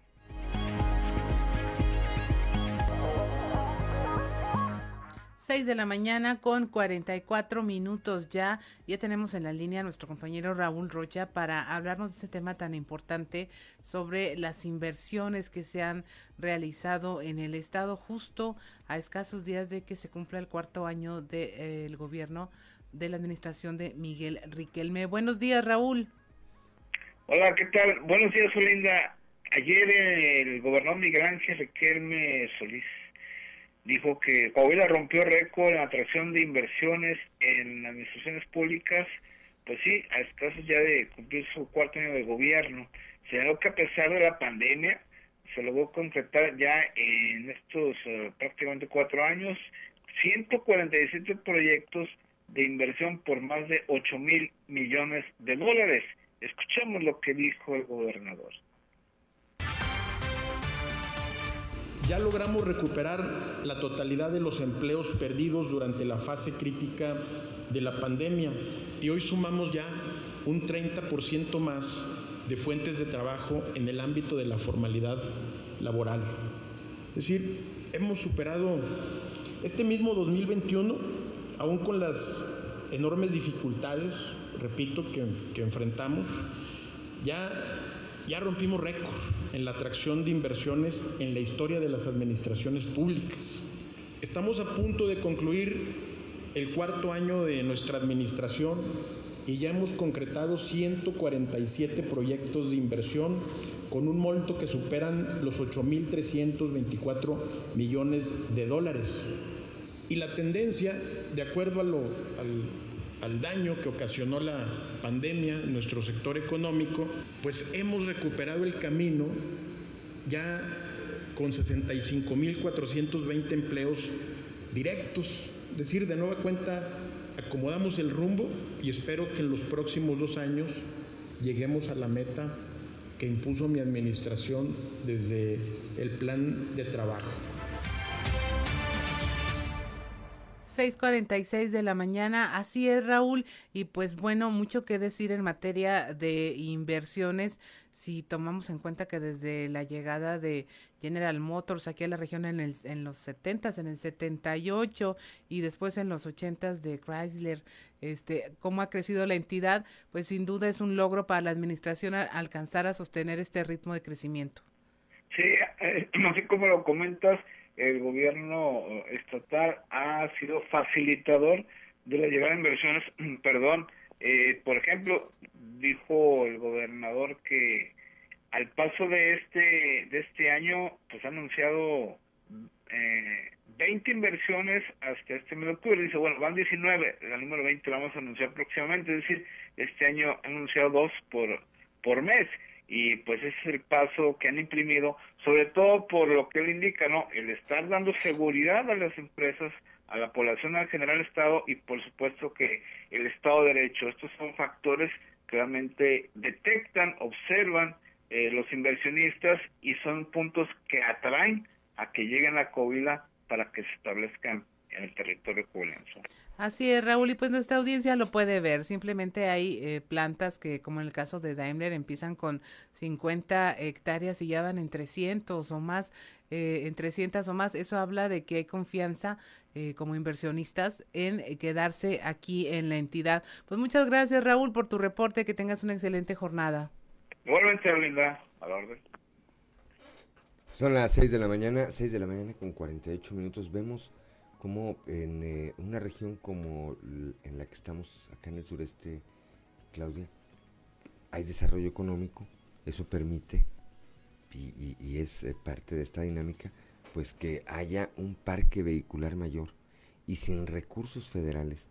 Seis de la mañana con 44 minutos ya. Ya tenemos en la línea a nuestro compañero Raúl Rocha para hablarnos de este tema tan importante sobre las inversiones que se han realizado en el Estado justo a escasos días de que se cumpla el cuarto año del de, gobierno de la administración de Miguel Riquelme. Buenos días, Raúl. Hola, ¿qué tal? Buenos días, Olinda. Ayer el gobernador Miguel Riquelme Solís dijo que Coahuila rompió récord en atracción de inversiones en administraciones públicas, pues sí, a escasos ya de cumplir su cuarto año de gobierno. Señaló que a pesar de la pandemia, se logró concretar ya en estos eh, prácticamente cuatro años 147 proyectos de inversión por más de 8 mil millones de dólares. Escuchemos lo que dijo el gobernador. Ya logramos recuperar la totalidad de los empleos perdidos durante la fase crítica de la pandemia y hoy sumamos ya un 30% más de fuentes de trabajo en el ámbito de la formalidad laboral. Es decir, hemos superado este mismo 2021, aún con las enormes dificultades, repito, que, enfrentamos, ya, ya rompimos récord en la atracción de inversiones en la historia de las administraciones públicas. Estamos a punto de concluir el cuarto año de nuestra administración y ya hemos concretado 147 proyectos de inversión con un monto que superan los 8.324 millones de dólares. Y la tendencia, de acuerdo a lo, al, al daño que ocasionó la pandemia en nuestro sector económico, pues hemos recuperado el camino ya con 65.420 empleos directos. Es decir, de nueva cuenta, acomodamos el rumbo y espero que en los próximos dos años lleguemos a la meta que impuso mi administración desde el plan de trabajo. 6:46 de la mañana, así es Raúl, y pues bueno, mucho que decir en materia de inversiones, si tomamos en cuenta que desde la llegada de General Motors aquí a la región en, el, en los 70 en el 78 y después en los 80 de Chrysler, este, cómo ha crecido la entidad, pues sin duda es un logro para la administración alcanzar a sostener este ritmo de crecimiento. Sí, eh, así como lo comentas, el gobierno estatal ha sido facilitador de la llegada de inversiones, perdón, eh, por ejemplo, dijo el gobernador que al paso de este de este año, pues ha anunciado eh, 20 inversiones hasta este mes de octubre. Dice, bueno, van 19, la número 20 la vamos a anunciar próximamente, es decir, este año ha anunciado dos por, por mes y pues ese es el paso que han imprimido, sobre todo por lo que él indica, ¿no? El estar dando seguridad a las empresas, a la población al general Estado y por supuesto que el Estado de Derecho. Estos son factores que realmente detectan, observan eh, los inversionistas y son puntos que atraen a que lleguen a Covila para que se establezcan en el territorio covilense. Así es, Raúl, y pues nuestra audiencia lo puede ver. Simplemente hay eh, plantas que, como en el caso de Daimler, empiezan con 50 hectáreas y ya van en 300 o más, eh, en 300 o más. Eso habla de que hay confianza eh, como inversionistas en quedarse aquí en la entidad. Pues muchas gracias, Raúl, por tu reporte. Que tengas una excelente jornada. Igualmente, Linda, a la orden. Son las 6 de la mañana, 6 de la mañana con 48 minutos. Vemos como en eh, una región como en la que estamos acá en el sureste, Claudia, hay desarrollo económico, eso permite, y, es eh, parte de esta dinámica, pues que haya un parque vehicular mayor y sin recursos federales,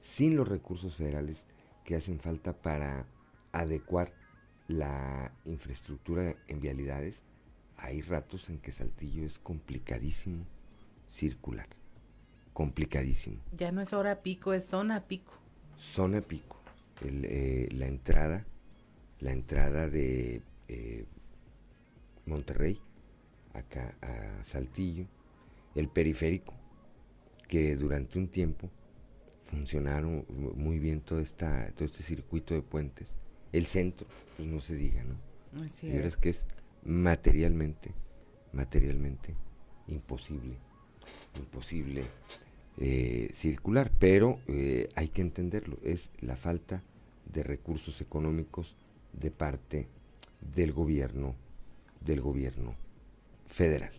sin los recursos federales que hacen falta para adecuar la infraestructura en vialidades, hay ratos en que Saltillo es complicadísimo circular complicadísimo. Ya no es hora pico, es zona pico. Zona pico. Eh, la entrada, la entrada de eh, Monterrey, acá a Saltillo, el periférico, que durante un tiempo funcionaron muy bien todo, esta, todo este circuito de puentes. El centro, pues no se diga, ¿no? Así y es que es materialmente, materialmente imposible, imposible eh, circular, pero eh, hay que entenderlo, es la falta de recursos económicos de parte del gobierno, del gobierno federal.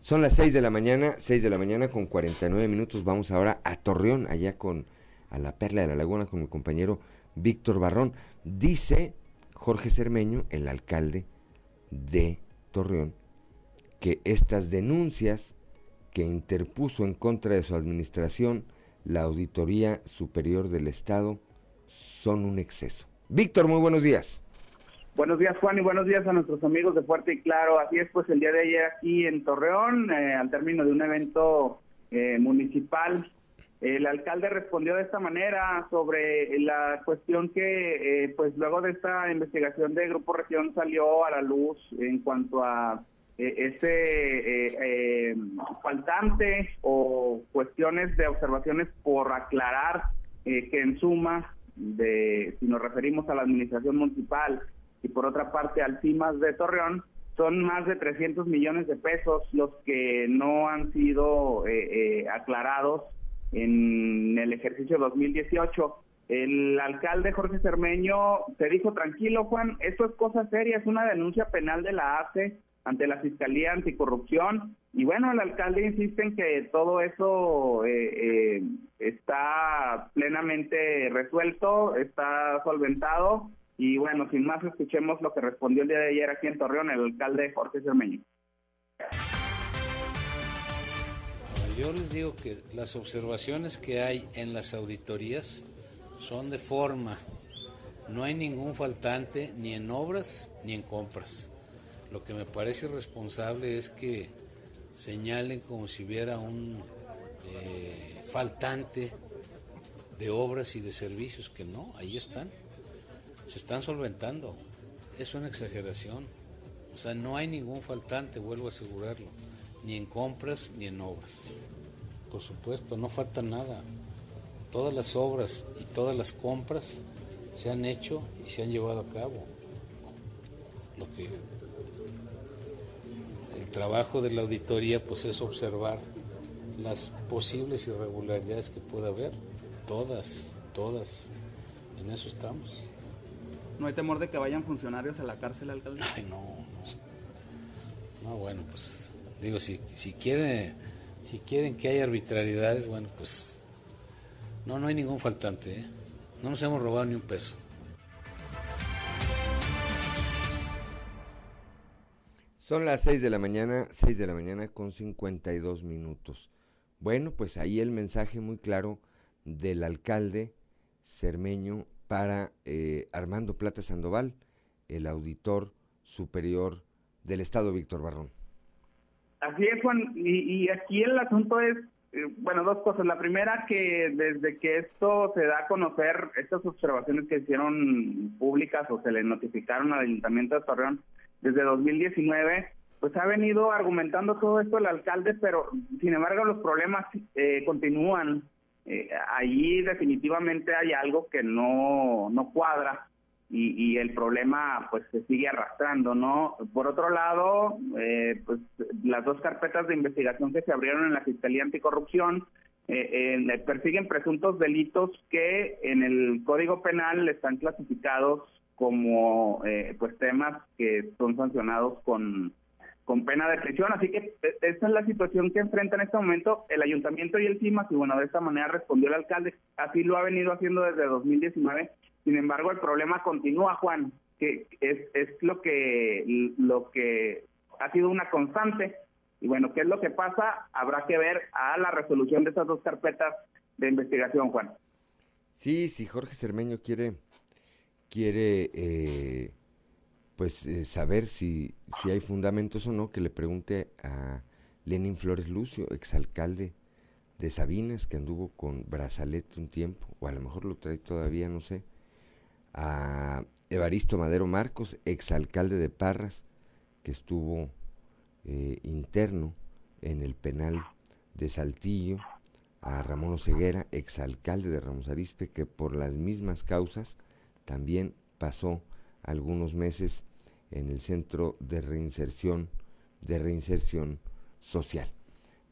Son las 6 de la mañana, 6 de la mañana con 49 minutos. Vamos ahora a Torreón, allá con a la Perla de la Laguna, con mi compañero Víctor Barrón. Dice Jorge Cermeño, el alcalde de Torreón, que estas denuncias que interpuso en contra de su administración la Auditoría Superior del Estado son un exceso. Víctor, muy buenos días. Buenos días, Juan, y buenos días a nuestros amigos de Fuerte y Claro. Así es, pues el día de ayer aquí en Torreón, eh, al término de un evento eh, municipal, el alcalde respondió de esta manera sobre la cuestión que, eh, pues luego de esta investigación de Grupo Región salió a la luz en cuanto a ese faltante o cuestiones de observaciones por aclarar que en suma, de si nos referimos a la administración municipal, y por otra parte al CIMAS de Torreón, son más de 300 millones de pesos los que no han sido eh, eh, aclarados en el ejercicio 2018. El alcalde Jorge Cermeño se dijo, tranquilo Juan, esto es cosa seria, es una denuncia penal de la ACE ante la Fiscalía Anticorrupción. Y bueno, el alcalde insiste en que todo eso eh, está plenamente resuelto, está solventado y bueno, sin más, escuchemos lo que respondió el día de ayer aquí en Torreón el alcalde Jorge Cermeño. Yo les digo que las observaciones que hay en las auditorías son de forma. No hay ningún faltante ni en obras ni en compras. Lo que me parece irresponsable es que señalen como si hubiera un eh, faltante de obras y de servicios, que no, ahí están se están solventando. Es una exageración. O sea, no hay ningún faltante, vuelvo a asegurarlo, ni en compras ni en obras. Por supuesto, no falta nada. Todas las obras y todas las compras se han hecho y se han llevado a cabo. Lo que trabajo de la auditoría pues es observar las posibles irregularidades que pueda haber. Todas, todas. En eso estamos. ¿No hay temor de que vayan funcionarios a la cárcel, alcalde? Ay, no, no. No, bueno, pues digo, si, si, quiere, si quieren que haya arbitrariedades, bueno, pues no, no hay ningún faltante, ¿eh? No nos hemos robado ni un peso. Son las 6 de la mañana, 6 de la mañana con 52 minutos. Bueno, pues ahí el mensaje muy claro del alcalde Cermeño para eh, Armando Plata Sandoval, el auditor superior del Estado, Víctor Barrón. Así es, Juan, y, aquí el asunto es, eh, bueno, dos cosas. La primera, que desde que esto se da a conocer, estas observaciones que hicieron públicas o se le notificaron al Ayuntamiento de Torreón desde 2019, pues ha venido argumentando todo esto el alcalde, pero sin embargo los problemas eh, continúan eh, ahí definitivamente hay algo que no, no cuadra y, el problema pues se sigue arrastrando, ¿no? Por otro lado, eh, pues las dos carpetas de investigación que se abrieron en la Fiscalía Anticorrupción eh, persiguen presuntos delitos que en el Código Penal están clasificados como pues temas que son sancionados con con pena de prisión. Así que e, esta es la situación que enfrenta en este momento el ayuntamiento y el CIMAS. Y bueno, de esta manera respondió el alcalde. Así lo ha venido haciendo desde 2019. Sin embargo, el problema continúa, Juan, que es, es lo que lo que ha sido una constante. Y bueno, ¿qué es lo que pasa? Habrá que ver a la resolución de estas dos carpetas de investigación, Juan. Sí, si Jorge Cermeño quiere quiere eh, pues eh, saber si, si hay fundamentos o no, que le pregunte a Lenin Flores Lucio, exalcalde de Sabinas, que anduvo con brazalete un tiempo, o a lo mejor lo trae todavía, no sé, a Evaristo Madero Marcos, exalcalde de Parras, que estuvo eh, interno en el penal de Saltillo, a Ramón Oseguera, exalcalde de Ramos Arispe, que por las mismas causas también pasó algunos meses en el Centro de Reinserción, de Reinserción Social.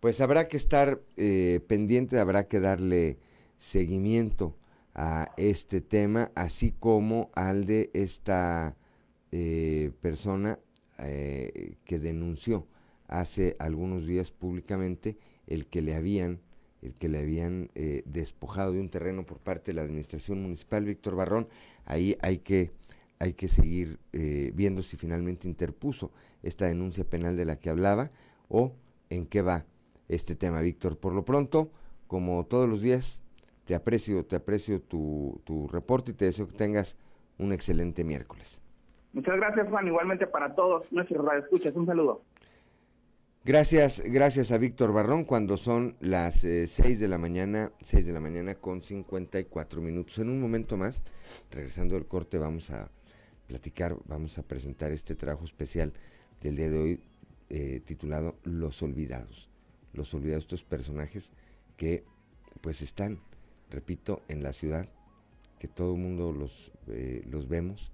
Pues habrá que estar eh, pendiente, habrá que darle seguimiento a este tema, así como al de esta eh, persona eh, que denunció hace algunos días públicamente el que le habían el que le habían despojado de un terreno por parte de la administración municipal Víctor Barrón ahí hay que hay que seguir eh, viendo si finalmente interpuso esta denuncia penal de la que hablaba o en qué va este tema, Víctor. Por lo pronto, como todos los días, te aprecio, te aprecio tu, tu reporte y te deseo que tengas un excelente miércoles. Muchas gracias, Juan. Igualmente para todos nuestros radioescuchas. Un saludo. Gracias, gracias a Víctor Barrón cuando son las eh, 6 de la mañana, 6 de la mañana con 54 minutos. En un momento más, regresando del corte, vamos a platicar, vamos a presentar este trabajo especial del día de hoy eh, titulado Los Olvidados. Los Olvidados, estos personajes que pues están, repito, en la ciudad, que todo el mundo los, eh, los vemos,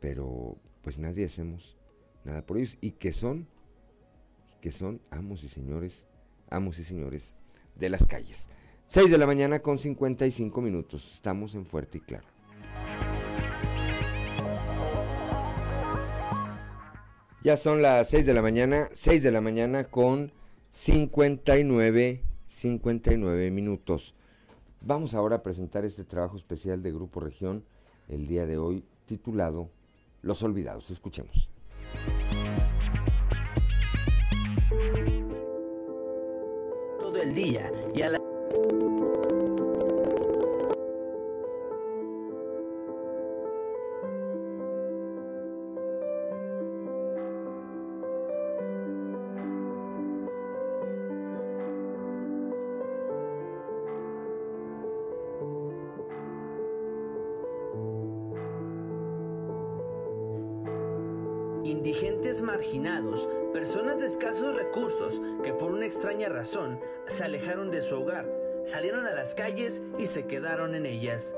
pero pues nadie hacemos nada por ellos y que son que son amos y señores, amos y señores de las calles. 6 de la mañana con 55 minutos. Estamos en Fuerte y Claro. Ya son las 6 de la mañana, 6 de la mañana con 59, 59 minutos. Vamos ahora a presentar este trabajo especial de Grupo Región el día de hoy titulado Los Olvidados. Escuchemos. Todo el día y a la... se alejaron de su hogar, salieron a las calles y se quedaron en ellas.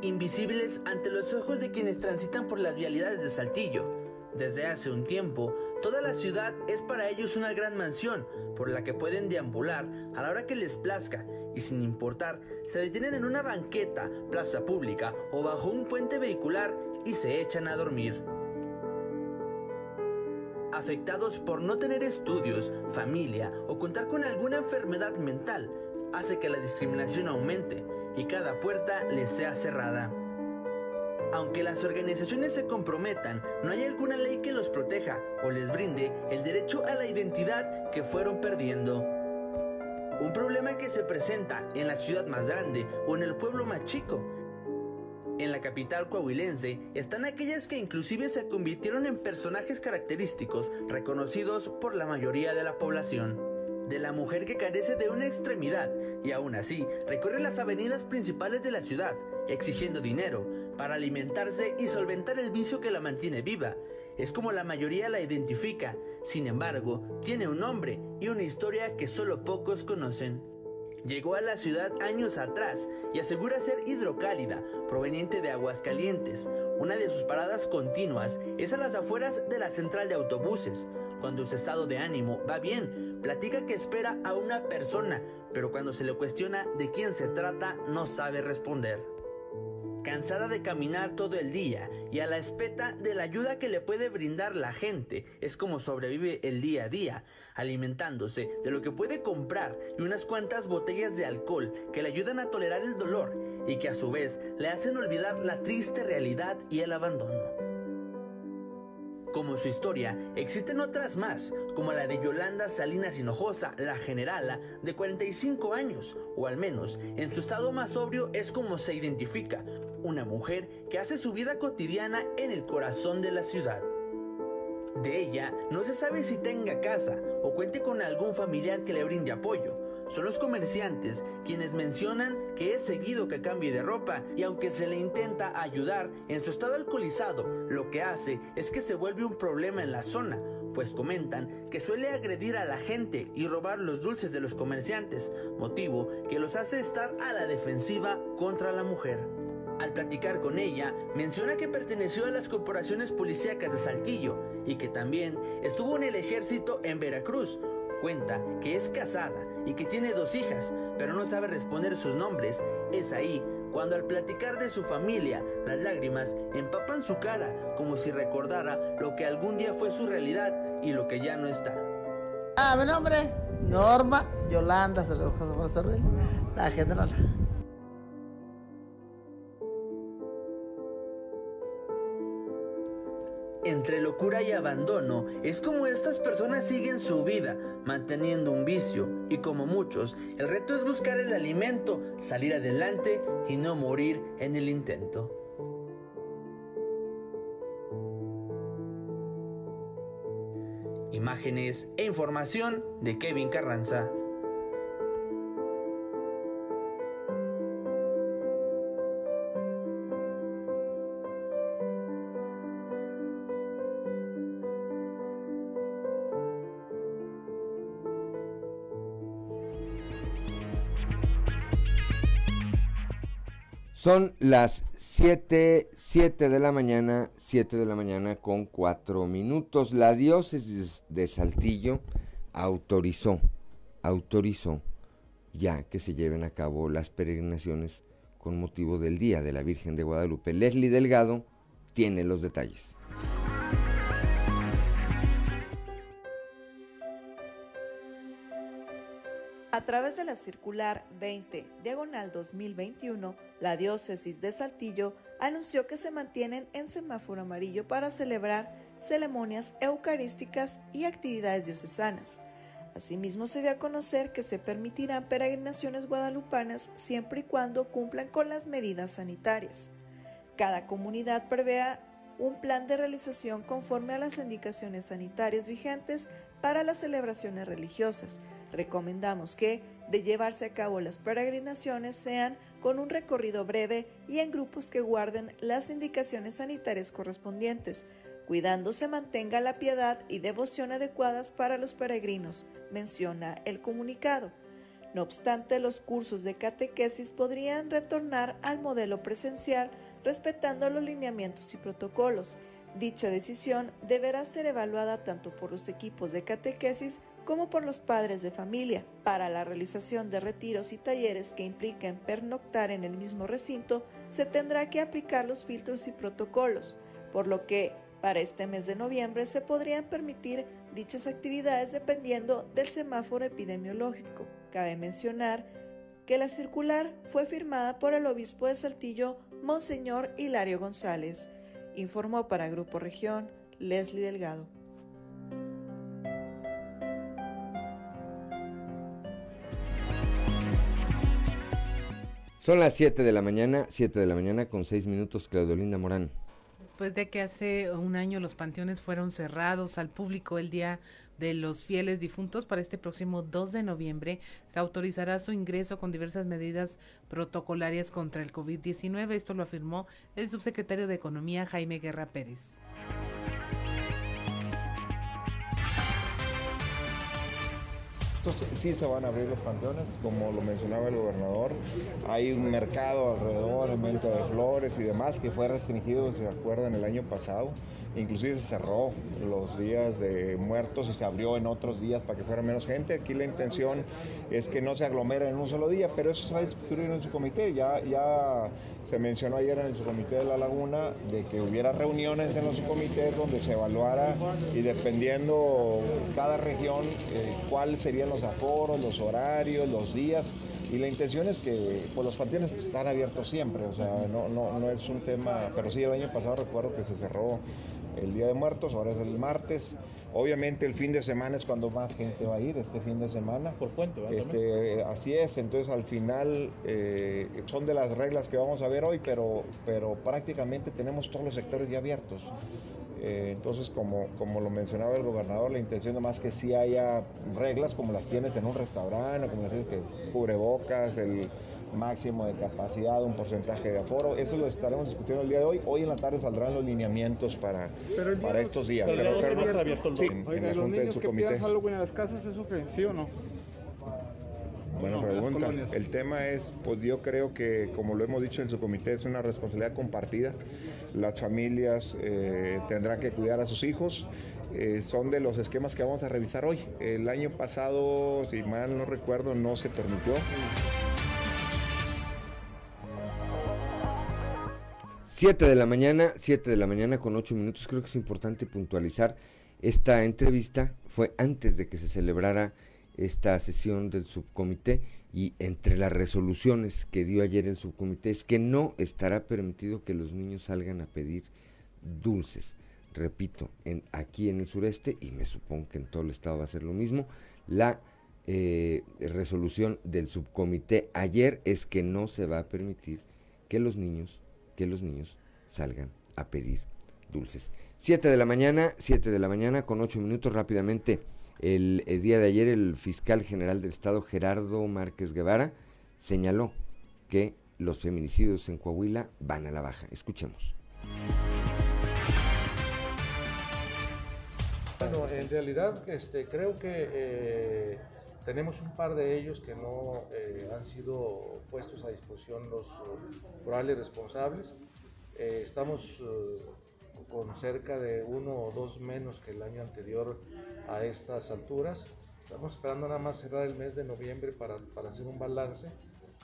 Invisibles ante los ojos de quienes transitan por las vialidades de Saltillo. Desde hace un tiempo, toda la ciudad es para ellos una gran mansión por la que pueden deambular a la hora que les plazca y sin importar, se detienen en una banqueta, plaza pública o bajo un puente vehicular y se echan a dormir afectados por no tener estudios, familia o contar con alguna enfermedad mental, hace que la discriminación aumente y cada puerta les sea cerrada. Aunque las organizaciones se comprometan, no hay alguna ley que los proteja o les brinde el derecho a la identidad que fueron perdiendo. Un problema que se presenta en la ciudad más grande o en el pueblo más chico en la capital coahuilense están aquellas que inclusive se convirtieron en personajes característicos reconocidos por la mayoría de la población. De la mujer que carece de una extremidad y aún así recorre las avenidas principales de la ciudad exigiendo dinero para alimentarse y solventar el vicio que la mantiene viva. Es como la mayoría la identifica, sin embargo, tiene un nombre y una historia que solo pocos conocen. Llegó a la ciudad años atrás y asegura ser hidrocálida, proveniente de Aguascalientes. Una de sus paradas continuas es a las afueras de la central de autobuses. Cuando su estado de ánimo va bien, platica que espera a una persona, pero cuando se le cuestiona de quién se trata, no sabe responder cansada de caminar todo el día y a la espeta de la ayuda que le puede brindar la gente, es como sobrevive el día a día, alimentándose de lo que puede comprar y unas cuantas botellas de alcohol que le ayudan a tolerar el dolor y que a su vez le hacen olvidar la triste realidad y el abandono. Como su historia, existen otras más, como la de Yolanda Salinas Hinojosa, la generala, de 45 años, o al menos, en su estado más sobrio es como se identifica, una mujer que hace su vida cotidiana en el corazón de la ciudad. De ella no se sabe si tenga casa o cuente con algún familiar que le brinde apoyo, son los comerciantes quienes mencionan que es seguido que cambie de ropa y aunque se le intenta ayudar en su estado alcoholizado, lo que hace es que se vuelve un problema en la zona, pues comentan que suele agredir a la gente y robar los dulces de los comerciantes, motivo que los hace estar a la defensiva contra la mujer. Al platicar con ella, menciona que perteneció a las corporaciones policíacas de Saltillo y que también estuvo en el ejército en Veracruz, cuenta que es casada y que tiene dos hijas, pero no sabe responder sus nombres. Es ahí cuando al platicar de su familia, las lágrimas empapan su cara como si recordara lo que algún día fue su realidad y lo que ya no está. Ah, mi nombre, Norma Yolanda, se los la general. entre locura y abandono es como estas personas siguen su vida manteniendo un vicio y como muchos, el reto es buscar el alimento, salir adelante y no morir en el intento. Imágenes e información de Kevin Carranza. Son las 7, 7 de la mañana, 7 de la mañana con 4 minutos. La diócesis de Saltillo autorizó, autorizó ya que se lleven a cabo las peregrinaciones con motivo del Día de la Virgen de Guadalupe. Leslie Delgado tiene los detalles. A través de la circular 20, diagonal 2021, la diócesis de Saltillo anunció que se mantienen en semáforo amarillo para celebrar ceremonias eucarísticas y actividades diocesanas. Asimismo, se dio a conocer que se permitirán peregrinaciones guadalupanas siempre y cuando cumplan con las medidas sanitarias. Cada comunidad prevea un plan de realización conforme a las indicaciones sanitarias vigentes para las celebraciones religiosas, Recomendamos que, de llevarse a cabo las peregrinaciones, sean con un recorrido breve y en grupos que guarden las indicaciones sanitarias correspondientes, cuidando se mantenga la piedad y devoción adecuadas para los peregrinos, menciona el comunicado. No obstante, los cursos de catequesis podrían retornar al modelo presencial respetando los lineamientos y protocolos. Dicha decisión deberá ser evaluada tanto por los equipos de catequesis como por los padres de familia. Para la realización de retiros y talleres que impliquen pernoctar en el mismo recinto, se tendrá que aplicar los filtros y protocolos, por lo que para este mes de noviembre se podrían permitir dichas actividades dependiendo del semáforo epidemiológico. Cabe mencionar que la circular fue firmada por el obispo de Saltillo, Monseñor Hilario González. Informó para Grupo Región Leslie Delgado. Son las 7 de la mañana, 7 de la mañana con 6 minutos, Claudolinda Morán. Después de que hace un año los panteones fueron cerrados al público el día de los fieles difuntos, para este próximo 2 de noviembre se autorizará su ingreso con diversas medidas protocolarias contra el COVID-19. Esto lo afirmó el subsecretario de Economía Jaime Guerra Pérez. Entonces sí se van a abrir los panteones, como lo mencionaba el gobernador. Hay un mercado alrededor, en venta de flores y demás, que fue restringido, se acuerdan, el año pasado. Inclusive se cerró los días de muertos y se abrió en otros días para que fuera menos gente. Aquí la intención es que no se aglomeren en un solo día, pero eso se va a discutir en su comité. Ya, ya se mencionó ayer en el subcomité de la Laguna de que hubiera reuniones en los subcomités donde se evaluara y dependiendo cada región eh, cuál serían los aforos, los horarios, los días. Y la intención es que pues, los panteones están abiertos siempre, o sea, no, no, no es un tema, pero sí el año pasado recuerdo que se cerró el Día de Muertos, ahora es el martes. Obviamente el fin de semana es cuando más gente va a ir, este fin de semana. Por puente, ¿verdad? Este, así es, entonces al final eh, son de las reglas que vamos a ver hoy, pero, pero prácticamente tenemos todos los sectores ya abiertos. Eh, entonces, como, como lo mencionaba el gobernador, la intención más que sí haya reglas como las tienes en un restaurante, como las tienes que cubrebocas, el máximo de capacidad, un porcentaje de aforo. Eso lo estaremos discutiendo el día de hoy. Hoy en la tarde saldrán los lineamientos para, para estos días. Pero, pero, sí, en, en la los Junta niños su que pidan Halloween en las casas, ¿eso que sí o no? Buena No, pregunta. El tema es, pues yo creo que, como lo hemos dicho en su comité, es una responsabilidad compartida. Las familias eh, tendrán que cuidar a sus hijos. Eh, son de los esquemas que vamos a revisar hoy. El año pasado, si mal no recuerdo, no se permitió. 7 de la mañana, 7 de la mañana con 8 minutos. Creo que es importante puntualizar. Esta entrevista fue antes de que se celebrara esta sesión del subcomité y entre las resoluciones que dio ayer el subcomité es que no estará permitido que los niños salgan a pedir dulces. Repito, en, aquí en el sureste, y me supongo que en todo el estado va a ser lo mismo, la eh, resolución del subcomité ayer es que no se va a permitir que los niños, que los niños salgan a pedir dulces. 7 de la mañana, 7 de la mañana con 8 minutos rápidamente. El, el, día de ayer el fiscal general del estado Gerardo Márquez Guevara señaló que los feminicidios en Coahuila van a la baja. Escuchemos. Bueno, en realidad este, creo que eh, tenemos un par de ellos que no eh, han sido puestos a disposición los probables responsables. Eh, estamos con cerca de uno o dos menos que el año anterior a estas alturas. Estamos esperando nada más cerrar el mes de noviembre para, para hacer un balance.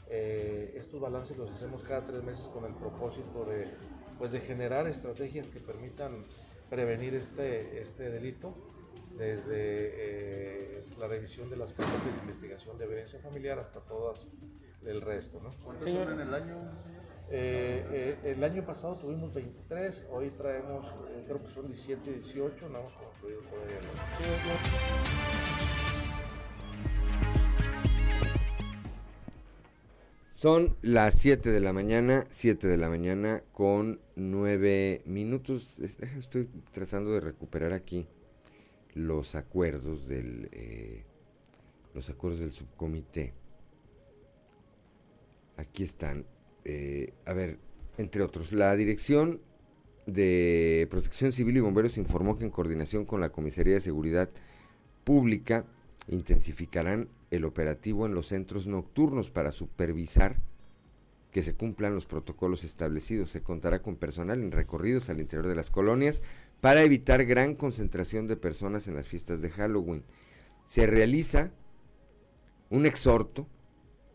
Eh, estos balances los hacemos cada tres meses con el propósito de, pues, de generar estrategias que permitan prevenir este, este delito desde eh, la revisión de las cartas de investigación de violencia familiar hasta todas el resto. ¿no? ¿Cuántos son en el año? Eh, eh, el año pasado tuvimos 23, hoy traemos, eh, creo que son 17 y 18, no hemos concluido todavía. Son las 7 de la mañana, 7 de la mañana con 9 minutos. Estoy tratando de recuperar aquí los acuerdos del eh, los acuerdos del subcomité. Aquí están. Eh, a ver, entre otros, la Dirección de Protección Civil y Bomberos informó que en coordinación con la Comisaría de Seguridad Pública intensificarán el operativo en los centros nocturnos para supervisar que se cumplan los protocolos establecidos. Se contará con personal en recorridos al interior de las colonias para evitar gran concentración de personas en las fiestas de Halloween. Se realiza un exhorto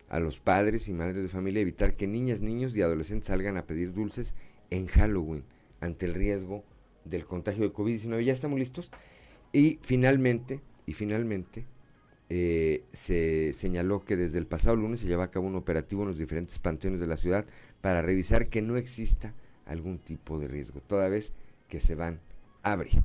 a los padres y madres de familia a evitar que niñas, niños y adolescentes salgan a pedir dulces en Halloween ante el riesgo del contagio de COVID-19. ¿Ya estamos listos? Y finalmente, y finalmente, eh, se señaló que desde el pasado lunes se lleva a cabo un operativo en los diferentes panteones de la ciudad para revisar que no exista algún tipo de riesgo, toda vez que se van a abrir.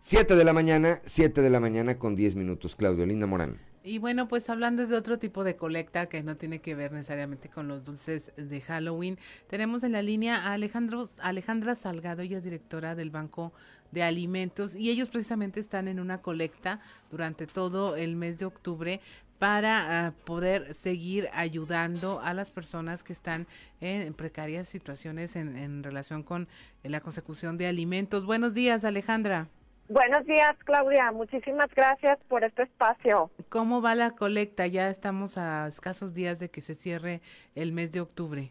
7 de la mañana, 7 de la mañana con 10 minutos, Claudio Linda Morán. Y bueno, pues hablando de otro tipo de colecta que no tiene que ver necesariamente con los dulces de Halloween, tenemos en la línea a Alejandro, Alejandra Salgado, ella es directora del Banco de Alimentos y ellos precisamente están en una colecta durante todo el mes de octubre para uh, poder seguir ayudando a las personas que están en precarias situaciones en, en relación con la consecución de alimentos. Buenos días, Alejandra. Buenos días, Claudia. Muchísimas gracias por este espacio. ¿Cómo va la colecta? Ya estamos a escasos días de que se cierre el mes de octubre.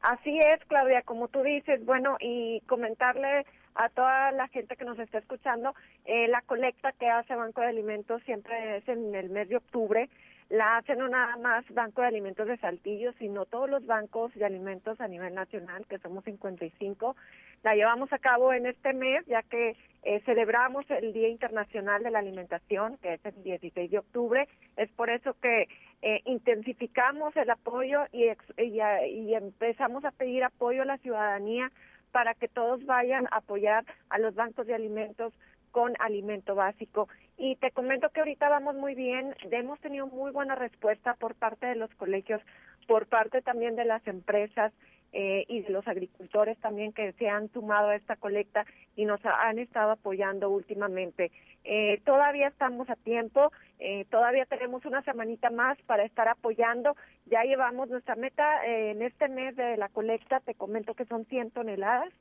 Así es, Claudia, como tú dices, bueno, y comentarle a toda la gente que nos está escuchando, eh, la colecta que hace Banco de Alimentos siempre es en el mes de octubre. La hace no nada más Banco de Alimentos de Saltillo, sino todos los bancos de alimentos a nivel nacional, que somos 55 la llevamos a cabo en este mes, ya que eh, celebramos el Día Internacional de la Alimentación, que es el 16 de octubre. Es por eso que eh, intensificamos el apoyo y, y, y empezamos a pedir apoyo a la ciudadanía para que todos vayan a apoyar a los bancos de alimentos con alimento básico. Y te comento que ahorita vamos muy bien, hemos tenido muy buena respuesta por parte de los colegios, por parte también de las empresas eh, y de los agricultores también que se han sumado a esta colecta y nos han estado apoyando últimamente. Eh, todavía estamos a tiempo, eh, todavía tenemos una semanita más para estar apoyando. Ya llevamos nuestra meta eh, en este mes de la colecta, te comento que son 100 toneladas.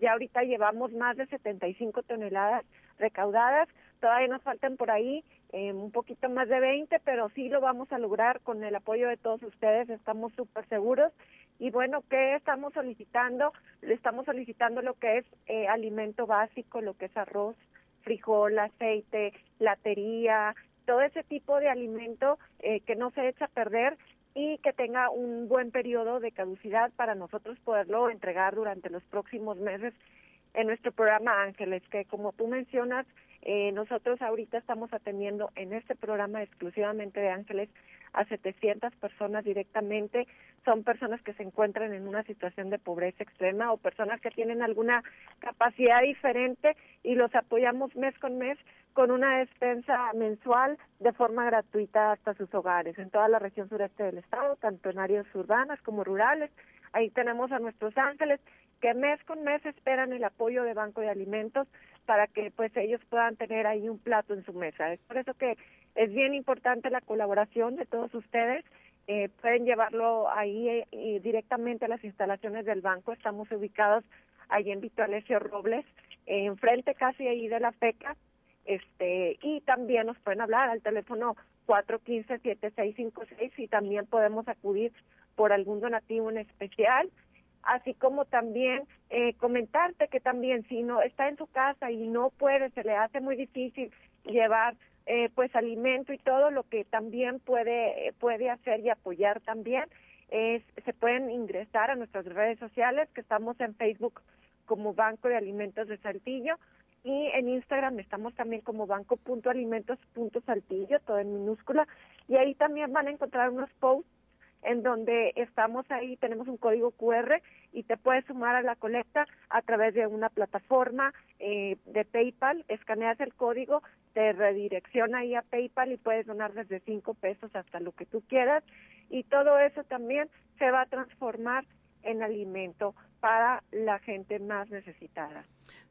Ya ahorita llevamos más de 75 toneladas recaudadas. Todavía nos faltan por ahí eh, un poquito más de 20, pero sí lo vamos a lograr con el apoyo de todos ustedes. Estamos súper seguros y bueno, ¿qué estamos solicitando? Le estamos solicitando lo que es eh, alimento básico, lo que es arroz, frijol, aceite, latería, todo ese tipo de alimento eh, que no se echa a perder y que tenga un buen periodo de caducidad para nosotros poderlo entregar durante los próximos meses en nuestro programa Ángeles, que como tú mencionas, eh, nosotros ahorita estamos atendiendo en este programa exclusivamente de Ángeles a 700 personas directamente. Son personas que se encuentran en una situación de pobreza extrema o personas que tienen alguna capacidad diferente y los apoyamos mes con mes con una despensa mensual de forma gratuita hasta sus hogares en toda la región sureste del estado, tanto en áreas urbanas como rurales. Ahí tenemos a nuestros ángeles que mes con mes esperan el apoyo de Banco de Alimentos para que pues ellos puedan tener ahí un plato en su mesa. Es por eso que es bien importante la colaboración de todos ustedes. Eh, pueden llevarlo ahí eh, directamente a las instalaciones del banco. Estamos ubicados ahí en Vito Alessio Robles, enfrente casi ahí de la FECA. Este, y también nos pueden hablar al teléfono 415-7656 y también podemos acudir por algún donativo en especial así como también eh, comentarte que también si no está en su casa y no puede, se le hace muy difícil llevar eh, pues alimento y todo lo que también puede puede hacer y apoyar también es se pueden ingresar a nuestras redes sociales que estamos en Facebook como Banco de Alimentos de Saltillo y en Instagram estamos también como banco.alimentos.saltillo, todo en minúscula, y ahí también van a encontrar unos posts en donde estamos ahí, tenemos un código QR y te puedes sumar a la colecta a través de una plataforma eh, de PayPal, escaneas el código, te redirecciona ahí a PayPal y puedes donar desde cinco pesos hasta lo que tú quieras y todo eso también se va a transformar en alimento para la gente más necesitada.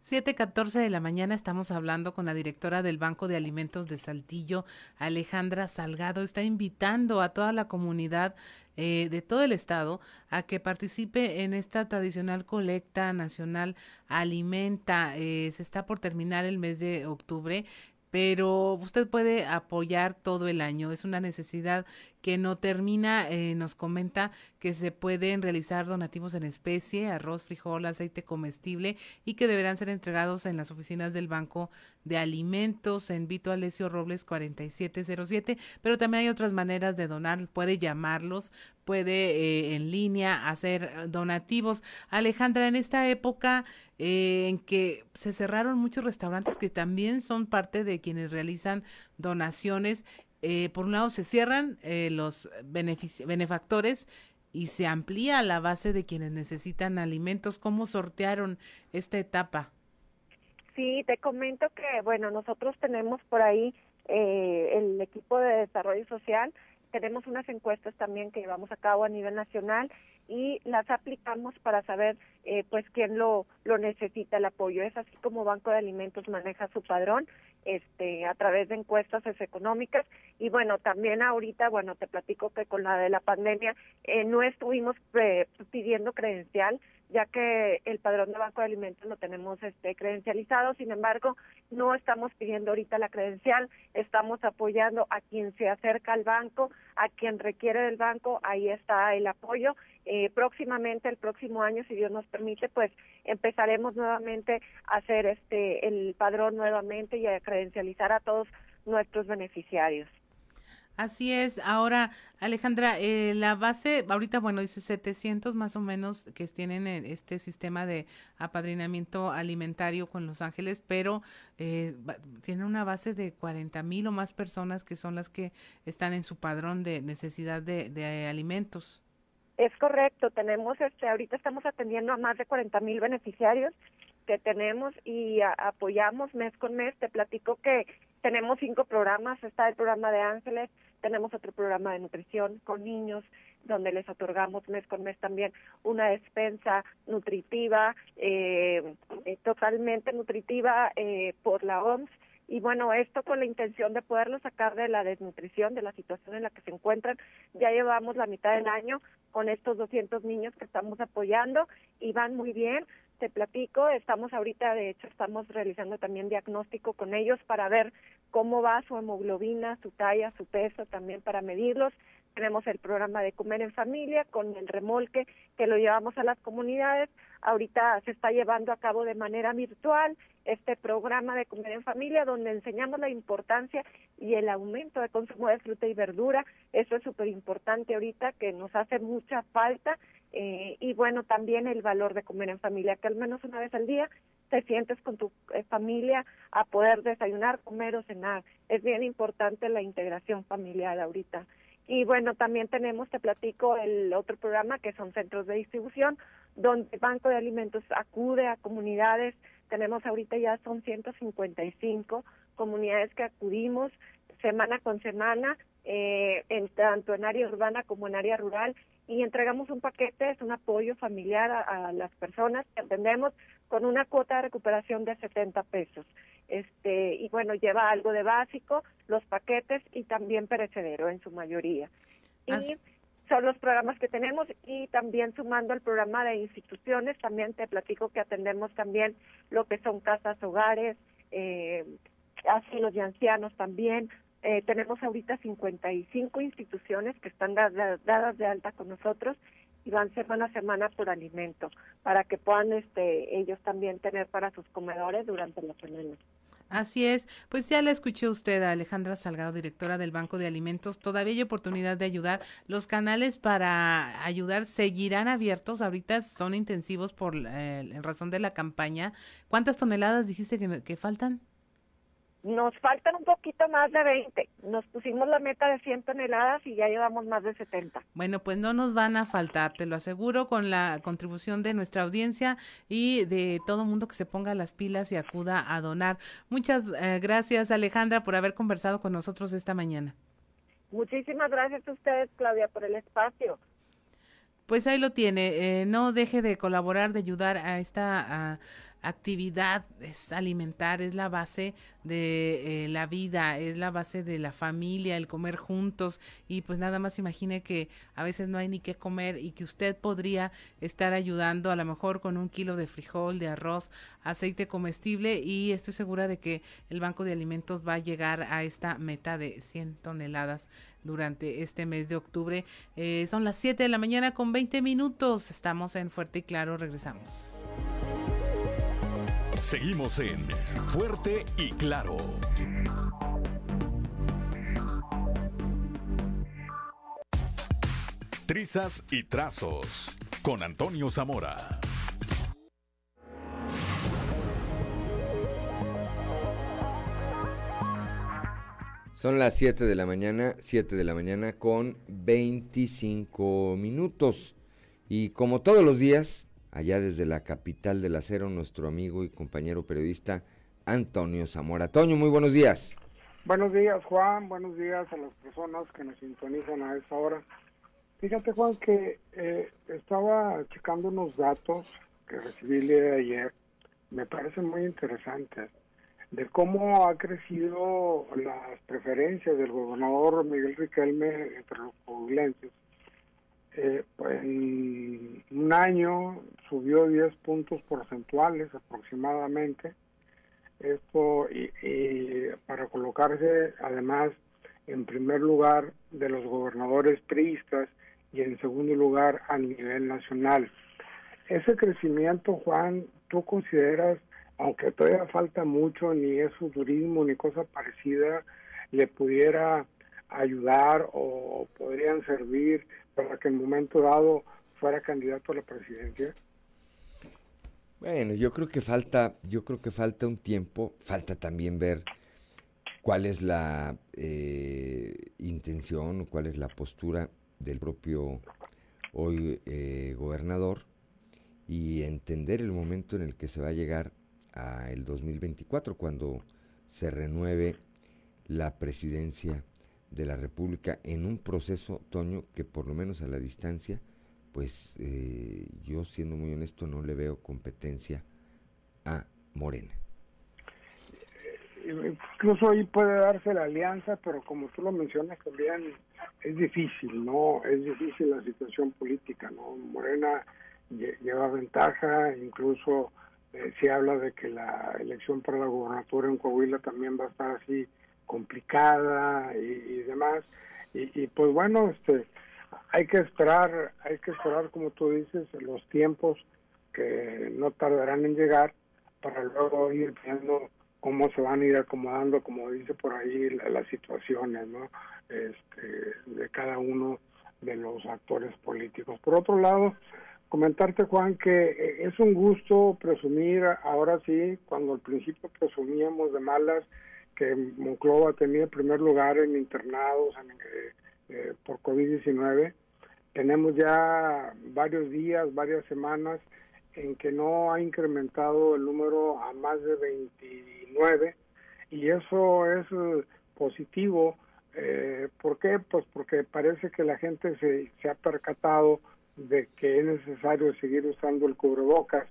7.14 de la mañana estamos hablando con la directora del Banco de Alimentos de Saltillo, Alejandra Salgado. Está invitando a toda la comunidad eh, de todo el estado a que participe en esta tradicional colecta nacional Alimenta. Eh, se está por terminar el mes de octubre pero usted puede apoyar todo el año. Es una necesidad que no termina. Eh, nos comenta que se pueden realizar donativos en especie, arroz, frijol, aceite comestible y que deberán ser entregados en las oficinas del Banco de Alimentos en Vito Alessio Robles 4707. Pero también hay otras maneras de donar. Puede llamarlos, puede eh, en línea hacer donativos. Alejandra, en esta época eh, en que se cerraron muchos restaurantes que también son parte de quienes realizan donaciones, eh, por un lado se cierran los benefactores y se amplía la base de quienes necesitan alimentos. ¿Cómo sortearon esta etapa? Sí, te comento que, bueno, nosotros tenemos por ahí el equipo de desarrollo social tenemos unas encuestas también que llevamos a cabo a nivel nacional y las aplicamos para saber eh, pues quién lo, lo necesita el apoyo. Es así como Banco de Alimentos maneja su padrón este a través de encuestas económicas y bueno también ahorita bueno te platico que con la de la pandemia eh, no estuvimos eh, pidiendo credencial ya que el padrón de Banco de Alimentos lo tenemos este credencializado, sin embargo, no estamos pidiendo ahorita la credencial, estamos apoyando a quien se acerca al banco, a quien requiere del banco, ahí está el apoyo. Eh, próximamente, el próximo año, si Dios nos permite, pues empezaremos nuevamente a hacer este el padrón nuevamente y a credencializar a todos nuestros beneficiarios. Así es. Ahora, Alejandra, eh, la base, ahorita, bueno, dice 700 más o menos que tienen este sistema de apadrinamiento alimentario con Los Ángeles, pero eh, tiene una base de 40 mil o más personas que son las que están en su padrón de necesidad de, alimentos. Es correcto. Tenemos, este, ahorita estamos atendiendo a más de 40 mil beneficiarios que tenemos y apoyamos mes con mes. Te platico que tenemos cinco programas. Está el programa de Ángeles, tenemos otro programa de nutrición con niños donde les otorgamos mes con mes también una despensa nutritiva, eh, eh, totalmente nutritiva eh, por la OMS. Y bueno, esto con la intención de poderlo sacar de la desnutrición, de la situación en la que se encuentran. Ya llevamos la mitad del año con estos 200 niños que estamos apoyando y van muy bien te platico, estamos ahorita, de hecho, estamos realizando también diagnóstico con ellos para ver cómo va su hemoglobina, su talla, su peso, también para medirlos. Tenemos el programa de comer en familia con el remolque que lo llevamos a las comunidades. Ahorita se está llevando a cabo de manera virtual este programa de comer en familia donde enseñamos la importancia y el aumento de consumo de fruta y verdura. Eso es súper importante ahorita que nos hace mucha falta eh, y bueno, también el valor de comer en familia, que al menos una vez al día te sientes con tu eh, familia a poder desayunar, comer o cenar. Es bien importante la integración familiar ahorita. Y bueno, también tenemos, te platico, el otro programa que son centros de distribución, donde Banco de Alimentos acude a comunidades. Tenemos ahorita ya son 155 comunidades que acudimos semana con semana eh, en tanto en área urbana como en área rural y entregamos un paquete, es un apoyo familiar a, las personas que atendemos con una cuota de recuperación de 70 pesos. Este, y bueno, lleva algo de básico, los paquetes y también perecedero en su mayoría. Y son los programas que tenemos y también sumando al programa de instituciones, también te platico que atendemos también lo que son casas, hogares, eh, asilos de ancianos también, eh, tenemos ahorita 55 instituciones que están dadas de alta con nosotros y van semana a semana por alimento para que puedan este, ellos también tener para sus comedores durante la semana. Así es, pues ya la escuché usted, Alejandra Salgado, directora del Banco de Alimentos. Todavía hay oportunidad de ayudar. Los canales para ayudar seguirán abiertos. Ahorita son intensivos por eh, razón de la campaña. ¿Cuántas toneladas dijiste que faltan? Nos faltan un poquito más de 20. Nos pusimos la meta de 100 toneladas y ya llevamos más de 70. Bueno, pues no nos van a faltar, te lo aseguro, con la contribución de nuestra audiencia y de todo mundo que se ponga las pilas y acuda a donar. Muchas eh, gracias, Alejandra, por haber conversado con nosotros esta mañana. Muchísimas gracias a ustedes, Claudia, por el espacio. Pues ahí lo tiene. Eh, no deje de colaborar, de ayudar a esta actividad es alimentar, es la base de eh, la vida, es la base de la familia, el comer juntos y pues nada más imagine que a veces no hay ni qué comer y que usted podría estar ayudando a lo mejor con un kilo de frijol, de arroz, aceite comestible y estoy segura de que el Banco de Alimentos va a llegar a esta meta de 100 toneladas durante este mes de octubre. Eh, son las 7 de la mañana con 20 minutos. Estamos en Fuerte y Claro. Regresamos. Seguimos en Fuerte y Claro. Trizas y Trazos con Antonio Zamora. Son las 7 de la mañana, 7 de la mañana con 25 minutos. Y como todos los días, allá desde la capital del acero, nuestro amigo y compañero periodista Antonio Zamora. Toño, muy buenos días. Buenos días, Juan. Buenos días a las personas que nos sintonizan a esta hora. Fíjate, Juan, que eh, estaba checando unos datos que recibí el día de ayer. Me parecen muy interesantes de cómo ha crecido las preferencias del gobernador Miguel Riquelme entre los poblenses eh, pues, en un año subió 10 puntos porcentuales aproximadamente. Esto y, para colocarse además en primer lugar de los gobernadores priistas y en segundo lugar a nivel nacional. Ese crecimiento, Juan, tú consideras, aunque todavía falta mucho, ni es futurismo ni cosa parecida, le pudiera ayudar o podrían servir para que en momento dado fuera candidato a la presidencia? Bueno, yo creo que falta, yo creo que falta un tiempo, falta también ver cuál es la eh, intención, cuál es la postura del propio hoy eh, gobernador y entender el momento en el que se va a llegar a el 2024 cuando se renueve la presidencia de la República en un proceso, Toño, que por lo menos a la distancia, pues eh, yo siendo muy honesto no le veo competencia a Morena. Incluso ahí puede darse la alianza, pero como tú lo mencionas también es difícil, ¿no? Es difícil la situación política, ¿no? Morena lleva ventaja, incluso eh, se habla de que la elección para la gobernatura en Coahuila también va a estar así complicada y, demás. Y, pues bueno, este, hay que esperar, hay que esperar, como tú dices, los tiempos que no tardarán en llegar para luego ir viendo cómo se van a ir acomodando, como dice por ahí, las situaciones, ¿no? Este, de cada uno de los actores políticos. Por otro lado, comentarte, Juan, que eh, es un gusto presumir, ahora sí, cuando al principio presumíamos de malas, que Monclova tenía primer lugar en internados eh, eh, por COVID-19. Tenemos ya varios días, varias semanas en que no ha incrementado el número a más de 29 y eso es eh, positivo Eh, ¿Por qué? Pues porque parece que la gente se, se ha percatado de que es necesario seguir usando el cubrebocas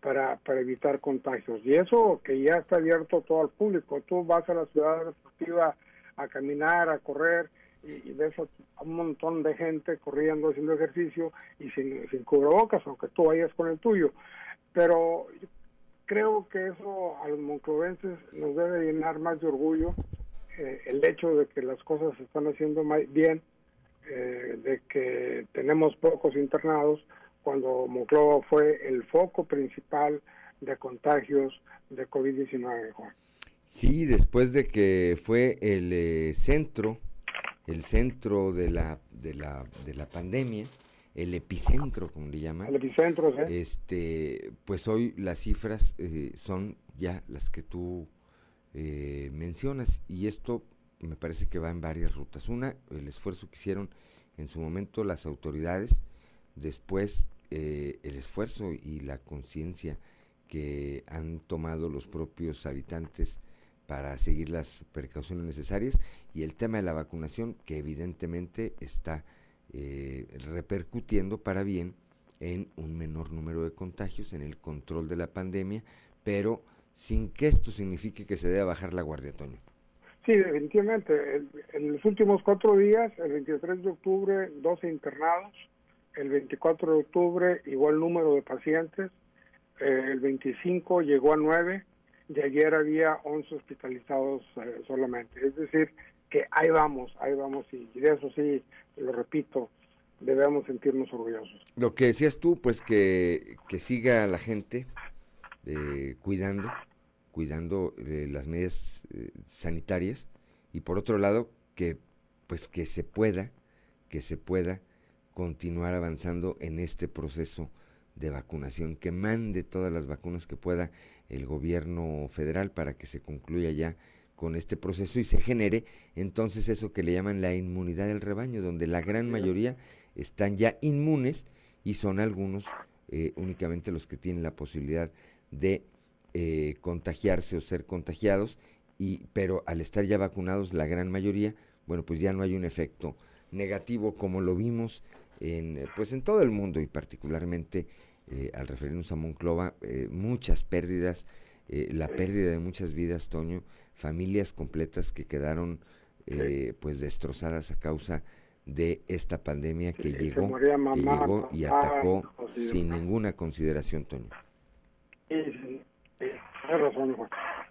para, para evitar contagios. Y eso que ya está abierto todo al público. Tú vas a la ciudad deportiva a caminar, a correr y, ves a un montón de gente corriendo, haciendo ejercicio y sin, cubrebocas, aunque tú vayas con el tuyo. Pero creo que eso a los monclovenses nos debe llenar más de orgullo eh, el hecho de que las cosas se están haciendo bien, eh, de que tenemos pocos internados, cuando Monclova fue el foco principal de contagios de COVID-19. Sí, después de que fue el eh, centro, el centro de la, de la, de la pandemia, el epicentro, como le llaman. El epicentro, sí. Este, pues hoy las cifras eh, son ya las que tú eh, mencionas y esto me parece que va en varias rutas. Una, el esfuerzo que hicieron en su momento las autoridades, después el esfuerzo y la conciencia que han tomado los propios habitantes para seguir las precauciones necesarias y el tema de la vacunación que evidentemente está eh, repercutiendo para bien en un menor número de contagios, en el control de la pandemia, pero sin que esto signifique que se deba bajar la guardia, Toño. Sí, definitivamente. En los últimos cuatro días, el 23 de octubre, 12 internados, el 24 de octubre, igual número de pacientes, eh, el 25 llegó a 9, de ayer había 11 hospitalizados eh, solamente. Es decir, que ahí vamos, ahí vamos, y de eso sí, lo repito, debemos sentirnos orgullosos. Lo que decías tú, pues que, que siga la gente eh, cuidando, cuidando eh, las medidas sanitarias, y por otro lado, que pues que se pueda, que se pueda continuar avanzando en este proceso de vacunación, que mande todas las vacunas que pueda el gobierno federal para que se concluya ya con este proceso y se genere entonces eso que le llaman la inmunidad del rebaño, donde la gran mayoría están ya inmunes y son algunos eh, únicamente los que tienen la posibilidad de eh, contagiarse o ser contagiados, y, pero al estar ya vacunados la gran mayoría, bueno, pues ya no hay un efecto negativo como lo vimos en, pues en todo el mundo y particularmente eh, al referirnos a Monclova, eh, muchas pérdidas, eh, la pérdida de muchas vidas, Toño, familias completas que quedaron pues destrozadas a causa de esta pandemia que llegó, llegó y atacó sin ninguna consideración, Toño.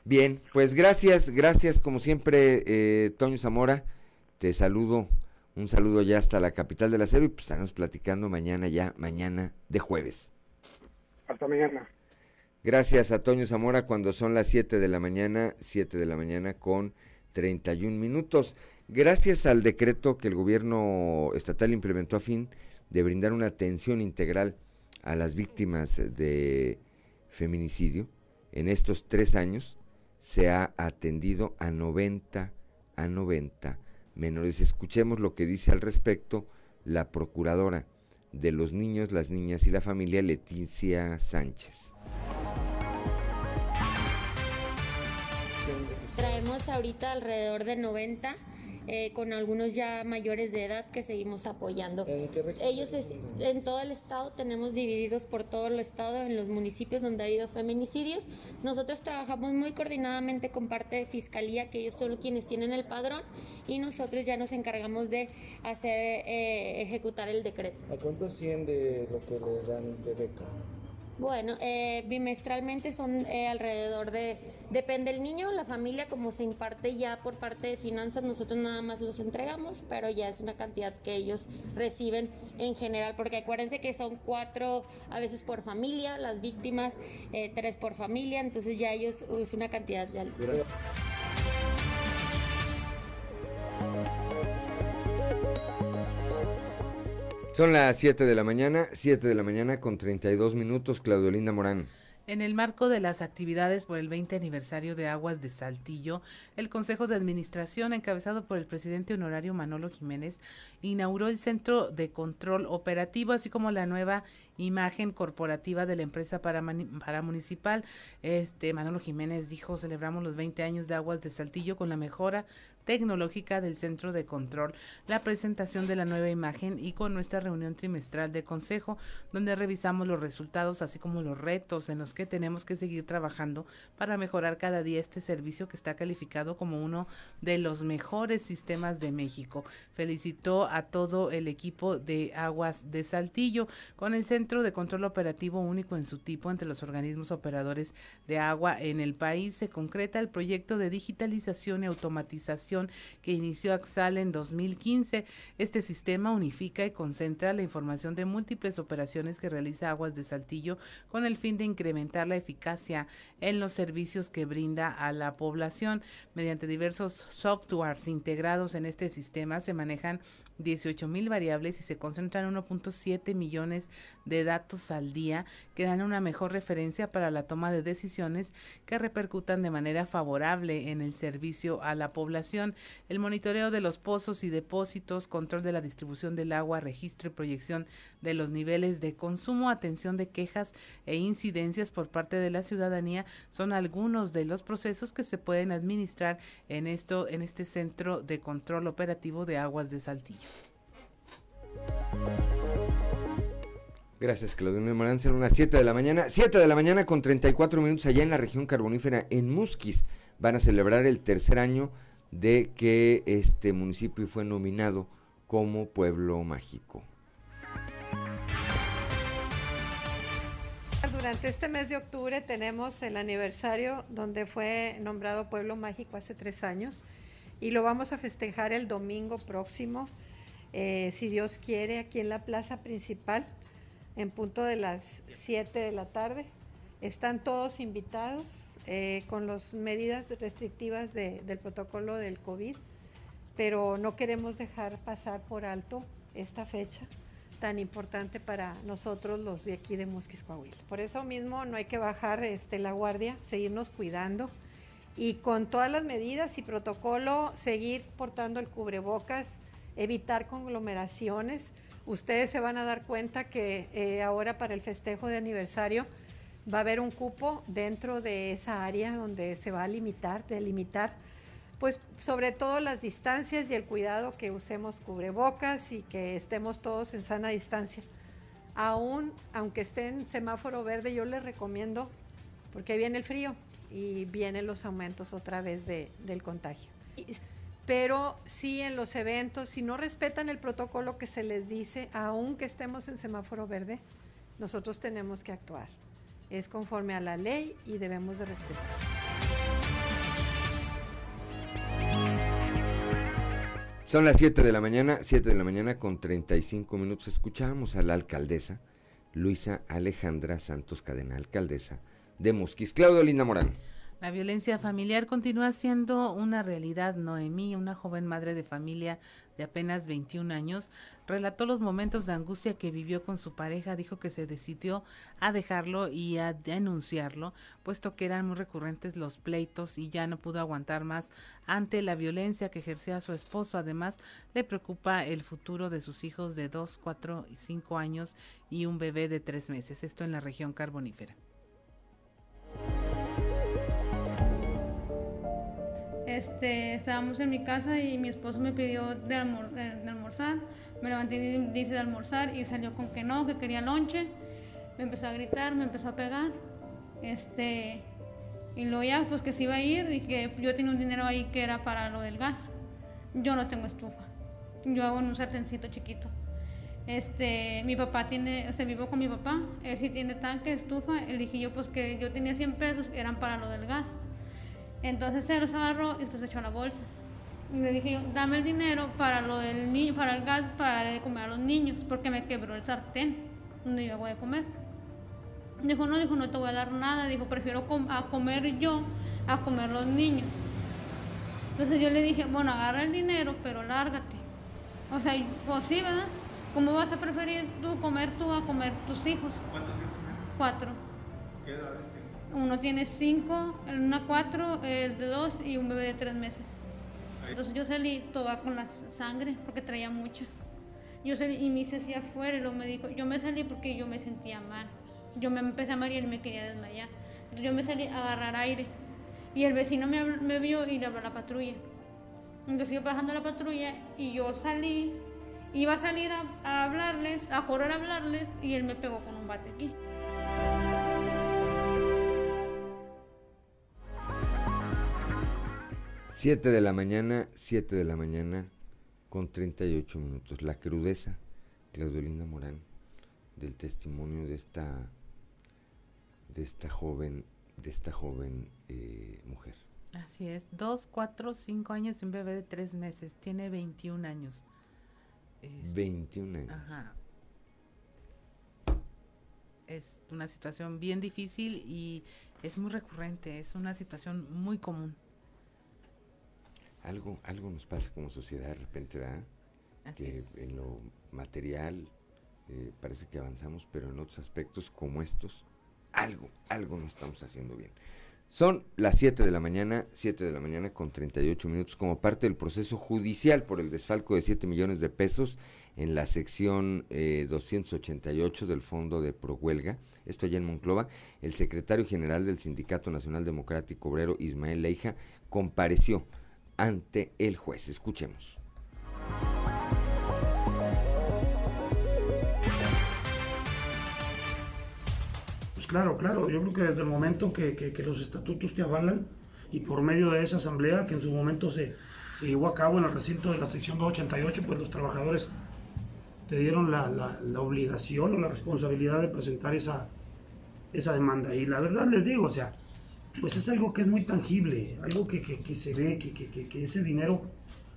Bien, pues gracias, gracias como siempre, Toño Zamora, te saludo, un saludo ya hasta la capital del acero y pues estaremos platicando mañana ya, mañana de jueves. Hasta mañana. Gracias a Toño Zamora cuando son las 7 de la mañana, 7 de la mañana con 31 minutos. Gracias al decreto que el gobierno estatal implementó a fin de brindar una atención integral a las víctimas de feminicidio, en estos tres años se ha atendido a 90, a 90 menores. Escuchemos lo que dice al respecto la procuradora de los niños, las niñas y la familia Leticia Sánchez. Traemos ahorita alrededor de 90 eh, con algunos ya mayores de edad que seguimos apoyando. Ellos en todo el estado tenemos divididos por todo el estado en los municipios donde ha habido feminicidios. Nosotros trabajamos muy coordinadamente con parte de fiscalía, que ellos son quienes tienen el padrón, y nosotros ya nos encargamos de hacer eh, ejecutar el decreto. ¿A cuánto asciende lo que les dan de beca? Bueno, eh, bimestralmente son eh, alrededor de, depende del niño, la familia, como se imparte ya por parte de finanzas, nosotros nada más los entregamos, pero ya es una cantidad que ellos reciben en general, porque acuérdense que son cuatro a veces por familia, las víctimas, eh, tres por familia, entonces ya ellos es una cantidad de... Son las 7 de la mañana, 7 de la mañana con 32 minutos, Claudio Linda Morán. En el marco de las actividades por el 20 aniversario de Aguas de Saltillo, el Consejo de Administración, encabezado por el presidente honorario Manolo Jiménez, inauguró el Centro de Control Operativo, así como la nueva imagen corporativa de la empresa paramunicipal. Este Manolo Jiménez dijo, celebramos los 20 años de Aguas de Saltillo con la mejora tecnológica del Centro de Control, la presentación de la nueva imagen y con nuestra reunión trimestral de consejo, donde revisamos los resultados así como los retos en los que tenemos que seguir trabajando para mejorar cada día este servicio que está calificado como uno de los mejores sistemas de México. Felicitó a todo el equipo de Aguas de Saltillo con el Centro de Control Operativo único en su tipo entre los organismos operadores de agua en el país. Se concreta el proyecto de digitalización y automatización que inició Axal en 2015. Este sistema unifica y concentra la información de múltiples operaciones que realiza Aguas de Saltillo con el fin de incrementar la eficacia en los servicios que brinda a la población. Mediante diversos softwares integrados en este sistema se manejan 18 mil variables y se concentran 1.7 millones de datos al día que dan una mejor referencia para la toma de decisiones que repercutan de manera favorable en el servicio a la población. El monitoreo de los pozos y depósitos, control de la distribución del agua, registro y proyección de los niveles de consumo, atención de quejas e incidencias por parte de la ciudadanía son algunos de los procesos que se pueden administrar en esto en este centro de control operativo de aguas de Saltillo. Gracias, Claudio Morán. Son unas 7 de la mañana. 7 de la mañana con 34 minutos allá en la región carbonífera, en Musquis. Van a celebrar el tercer año de que este municipio fue nominado como pueblo mágico. Durante este mes de octubre tenemos el aniversario donde fue nombrado pueblo mágico hace tres años y lo vamos a festejar el domingo próximo, eh, si Dios quiere, aquí en la plaza principal, en punto de las 7 de la tarde. Están todos invitados eh, con las medidas restrictivas del protocolo del COVID, pero no queremos dejar pasar por alto esta fecha tan importante para nosotros los de aquí de Musquis. Por eso mismo no hay que bajar este, la guardia, seguirnos cuidando y con todas las medidas y protocolo seguir portando el cubrebocas, evitar conglomeraciones. Ustedes se van a dar cuenta que eh, ahora para el festejo de aniversario va a haber un cupo dentro de esa área donde se va a limitar, delimitar, pues sobre todo las distancias y el cuidado que usemos cubrebocas y que estemos todos en sana distancia. Aún, aunque esté en semáforo verde, yo les recomiendo, porque viene el frío y vienen los aumentos otra vez del contagio. Pero sí en los eventos, si no respetan el protocolo que se les dice, aunque estemos en semáforo verde, nosotros tenemos que actuar es conforme a la ley y debemos de respetar. Son las 7 de la mañana, 7 de la mañana con 35 minutos. Escuchábamos a la alcaldesa Luisa Alejandra Santos Cadena, alcaldesa de Mosquis. Claudio Linda Morán. La violencia familiar continúa siendo una realidad. Noemí, una joven madre de familia de apenas 21 años, relató los momentos de angustia que vivió con su pareja, dijo que se decidió a dejarlo y a denunciarlo, puesto que eran muy recurrentes los pleitos y ya no pudo aguantar más ante la violencia que ejercía su esposo. Además, le preocupa el futuro de sus hijos de 2, 4 y 5 años y un bebé de 3 meses, esto en la región carbonífera. Este, estábamos en mi casa y mi esposo me pidió de, almorzar. Me levanté y dice de almorzar y salió con que no, que quería lonche. Me empezó a gritar, me empezó a pegar. Este, y luego ya, pues que se iba a ir y que yo tenía un dinero ahí que era para lo del gas. Yo no tengo estufa. Yo hago en un sartencito chiquito. Este, mi papá tiene, o vivo con mi papá, él sí tiene tanque, estufa. Le dije yo, pues que yo tenía 100 pesos, eran para lo del gas. Entonces se los agarró y después se echó a la bolsa. Y le dije yo, dame el dinero para lo del niño, para el gas, para darle de comer a los niños, porque me quebró el sartén donde yo hago de comer. Dijo, no, dijo, no te voy a dar nada. Dijo, prefiero a comer yo a comer los niños. Entonces yo le dije, bueno, agarra el dinero, pero lárgate. O sea, pues sí, ¿verdad? ¿Cómo vas a preferir tú comer tú a comer tus hijos? ¿Cuántos hijos? Cuatro. ¿Qué edades uno tiene cinco, una cuatro, el de dos y un bebé de tres meses. Entonces yo salí toda con la sangre porque traía mucha. Yo salí y me hice hacia afuera y luego me dijo, yo me salí porque yo me sentía mal. Yo me empecé a marear y me quería desmayar. Entonces yo me salí a agarrar aire. Y el vecino me, habló- me vio y le habló a la patrulla. Entonces iba pasando la patrulla y yo salí, iba a salir a, a hablarles, a correr a hablarles y él me pegó con un bate aquí. Siete de la mañana, 7 de la mañana con 38 minutos. La crudeza, Claudelina Morán, del testimonio de esta de esta joven, de esta joven eh, mujer. Así es, dos, cuatro, cinco años y un bebé de tres meses. Tiene 21 años. Es- 21 años. Ajá. Es una situación bien difícil y es muy recurrente. Es una situación muy común. Algo, algo nos pasa como sociedad de repente, ¿verdad? Así que es. en lo material eh, parece que avanzamos, pero en otros aspectos como estos, algo, algo no estamos haciendo bien. Son las 7 de la mañana, 7 de la mañana con 38 minutos, como parte del proceso judicial por el desfalco de 7 millones de pesos en la sección eh, 288 del Fondo de Prohuelga. Esto allá en Monclova, el secretario general del Sindicato Nacional Democrático Obrero, Ismael Leija, compareció ante el juez. Escuchemos. Pues claro, claro, yo creo que desde el momento que, que- los estatutos te avalan y por medio de esa asamblea que en su momento se, se llevó a cabo en el recinto de la sección 288, pues los trabajadores te dieron la, la- la obligación o la responsabilidad de presentar esa, esa demanda. Y la verdad les digo, o sea, pues es algo que es muy tangible, algo que, que- que se ve, que, que- ese dinero,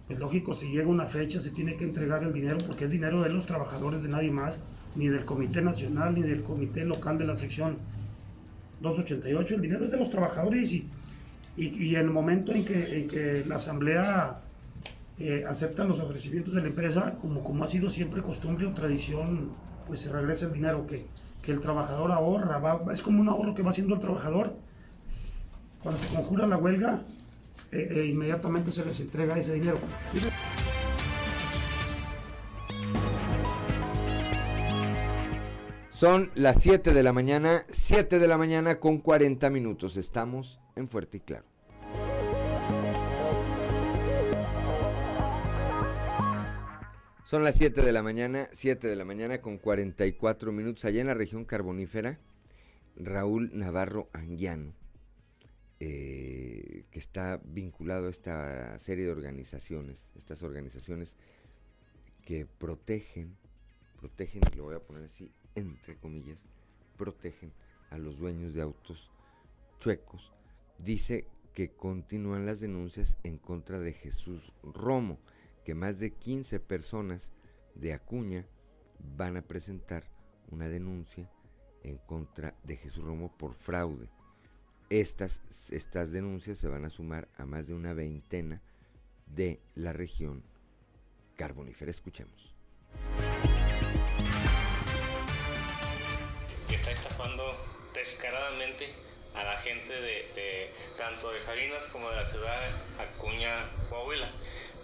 pues lógico, si llega una fecha se tiene que entregar el dinero porque es dinero de los trabajadores, de nadie más, ni del Comité Nacional, ni del Comité Local de la sección 288, el dinero es de los trabajadores y, y, y en el momento en que, en que la Asamblea eh, acepta los ofrecimientos de la empresa, como, como ha sido siempre costumbre o tradición, pues se regresa el dinero que, que el trabajador ahorra, va- es como un ahorro que va haciendo el trabajador. Cuando se conjura la huelga, eh, eh, inmediatamente se les entrega ese dinero. Son las 7 de la mañana, 7 de la mañana con 40 minutos. Estamos en Fuerte y Claro. Son las 7 de la mañana, 7 de la mañana con 44 minutos. Allá en la región carbonífera, Raúl Navarro Anguiano, eh, que está vinculado a esta serie de organizaciones, estas organizaciones que protegen, protegen, y lo voy a poner así, entre comillas, protegen a los dueños de autos chuecos. Dice que continúan las denuncias en contra de Jesús Romo, que más de 15 personas de Acuña van a presentar una denuncia en contra de Jesús Romo por fraude. Estas, estas denuncias se van a sumar a más de una veintena de la región carbonífera. Escuchemos. que está estafando descaradamente a la gente de, de- tanto de Sabinas como de la ciudad Acuña, Coahuila.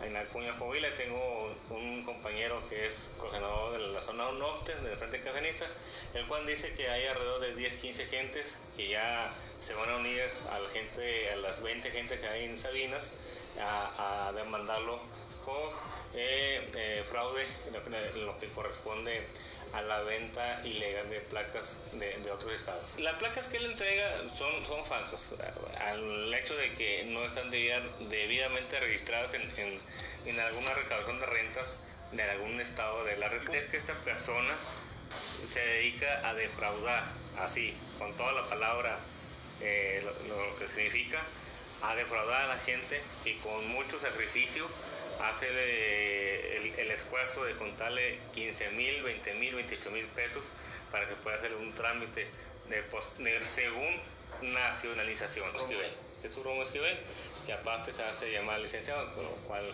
En Acuña, Coahuila tengo un compañero que es coordinador de la zona norte del Frente Cardenista, el cual dice que hay alrededor de 10, 15 gentes que ya se van a unir a la gente, a las 20 gentes que hay en Sabinas, a, demandarlo por eh, eh, fraude, que, lo que corresponde a la venta ilegal de placas de, de otros estados. Las placas que él entrega son, son falsas, al hecho de que no están debida- debidamente registradas en, en, en alguna recaudación de rentas de algún estado de la República. Es que esta persona se dedica a defraudar, así, con toda la palabra, eh, lo, lo que significa, a defraudar a la gente que con mucho sacrificio hace de- el, el esfuerzo de contarle 15 mil, 20 mil, 28 mil pesos para que pueda hacer un trámite de, pos- de según nacionalización. Esquivel, Jesús Romo Esquivel, que aparte se hace llamar licenciado, con lo cual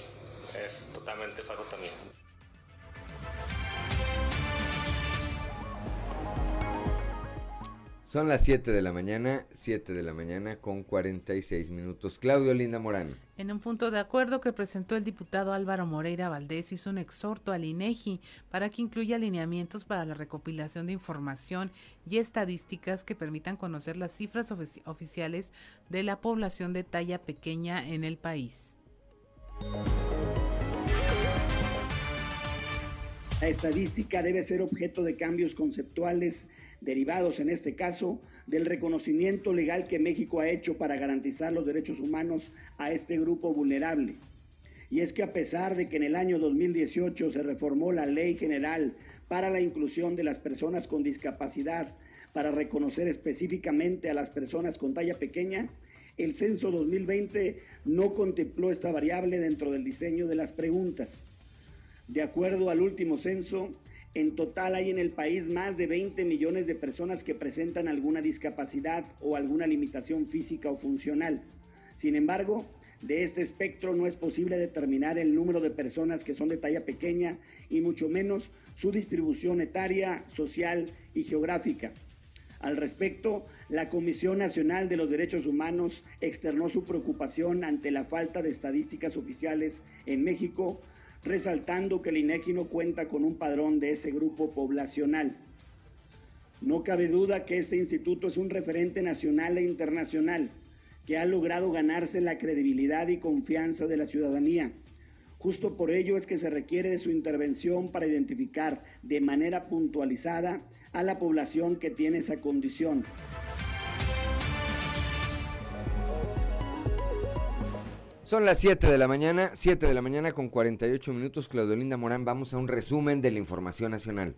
es totalmente falso también. Son las 7 de la mañana, 7 de la mañana con 46 minutos. Claudio Linda Morán. En un punto de acuerdo que presentó el diputado Álvaro Moreira Valdés, hizo un exhorto al INEGI para que incluya alineamientos para la recopilación de información y estadísticas que permitan conocer las cifras oficiales de la población de talla pequeña en el país. La estadística debe ser objeto de cambios conceptuales derivados en este caso del reconocimiento legal que México ha hecho para garantizar los derechos humanos a este grupo vulnerable. Y es que a pesar de que en el año 2018 se reformó la Ley General para la Inclusión de las Personas con Discapacidad para reconocer específicamente a las personas con talla pequeña, el censo 2020 no contempló esta variable dentro del diseño de las preguntas. De acuerdo al último censo, en total hay en el país más de 20 millones de personas que presentan alguna discapacidad o alguna limitación física o funcional. Sin embargo, de este espectro no es posible determinar el número de personas que son de talla pequeña y mucho menos su distribución etaria, social y geográfica. Al respecto, la Comisión Nacional de los Derechos Humanos externó su preocupación ante la falta de estadísticas oficiales en México resaltando que el INEGI no cuenta con un padrón de ese grupo poblacional. No cabe duda que este instituto es un referente nacional e internacional que ha logrado ganarse la credibilidad y confianza de la ciudadanía. Justo por ello es que se requiere de su intervención para identificar de manera puntualizada a la población que tiene esa condición. Son las 7 de la mañana, 7 de la mañana con 48 minutos. Claudio Linda Morán, vamos a un resumen de la información nacional.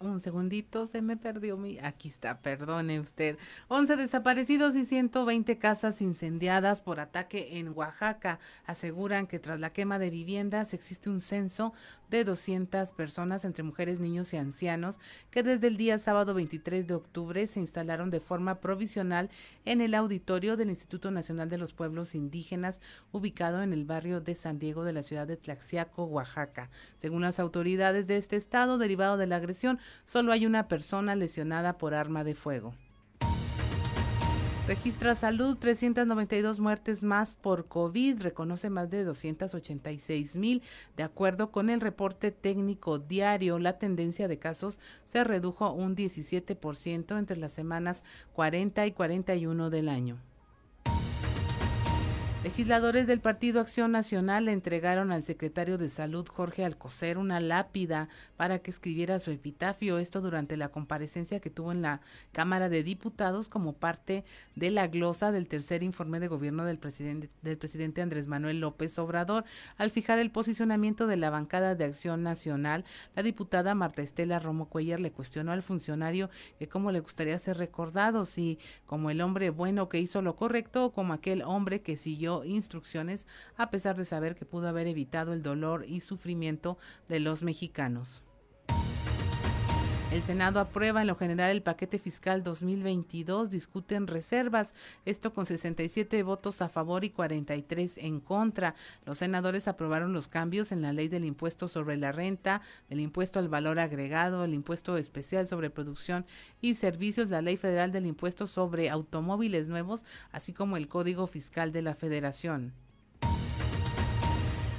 Un segundito, se me perdió mi... Aquí está, perdone usted. 11 desaparecidos y 120 casas incendiadas por ataque en Oaxaca. Aseguran que tras la quema de viviendas existe un censo de 200 personas entre mujeres, niños y ancianos que desde el día sábado 23 de octubre se instalaron de forma provisional en el auditorio del Instituto Nacional de los Pueblos Indígenas ubicado en el barrio de San Diego de la ciudad de Tlaxiaco, Oaxaca. Según las autoridades de este estado, derivado de la agresión, solo hay una persona lesionada por arma de fuego. Registra salud 392 muertes más por COVID, reconoce más de 286 mil. De acuerdo con el reporte técnico diario, la tendencia de casos se redujo un 17% entre las semanas 40 y 41 del año. Legisladores del Partido Acción Nacional le entregaron al secretario de Salud Jorge Alcocer una lápida para que escribiera su epitafio, esto durante la comparecencia que tuvo en la Cámara de Diputados como parte de la glosa del tercer informe de gobierno del presidente, del presidente Andrés Manuel López Obrador. Al fijar el posicionamiento de la bancada de Acción Nacional, la diputada Marta Estela Romo Cuellar le cuestionó al funcionario que cómo le gustaría ser recordado, si como el hombre bueno que hizo lo correcto o como aquel hombre que siguió instrucciones a pesar de saber que pudo haber evitado el dolor y sufrimiento de los mexicanos. El Senado aprueba en lo general el paquete fiscal 2022, discuten reservas, esto con 67 votos a favor y 43 en contra. Los senadores aprobaron los cambios en la ley del impuesto sobre la renta, el impuesto al valor agregado, el impuesto especial sobre producción y servicios, la ley federal del impuesto sobre automóviles nuevos, así como el Código Fiscal de la Federación.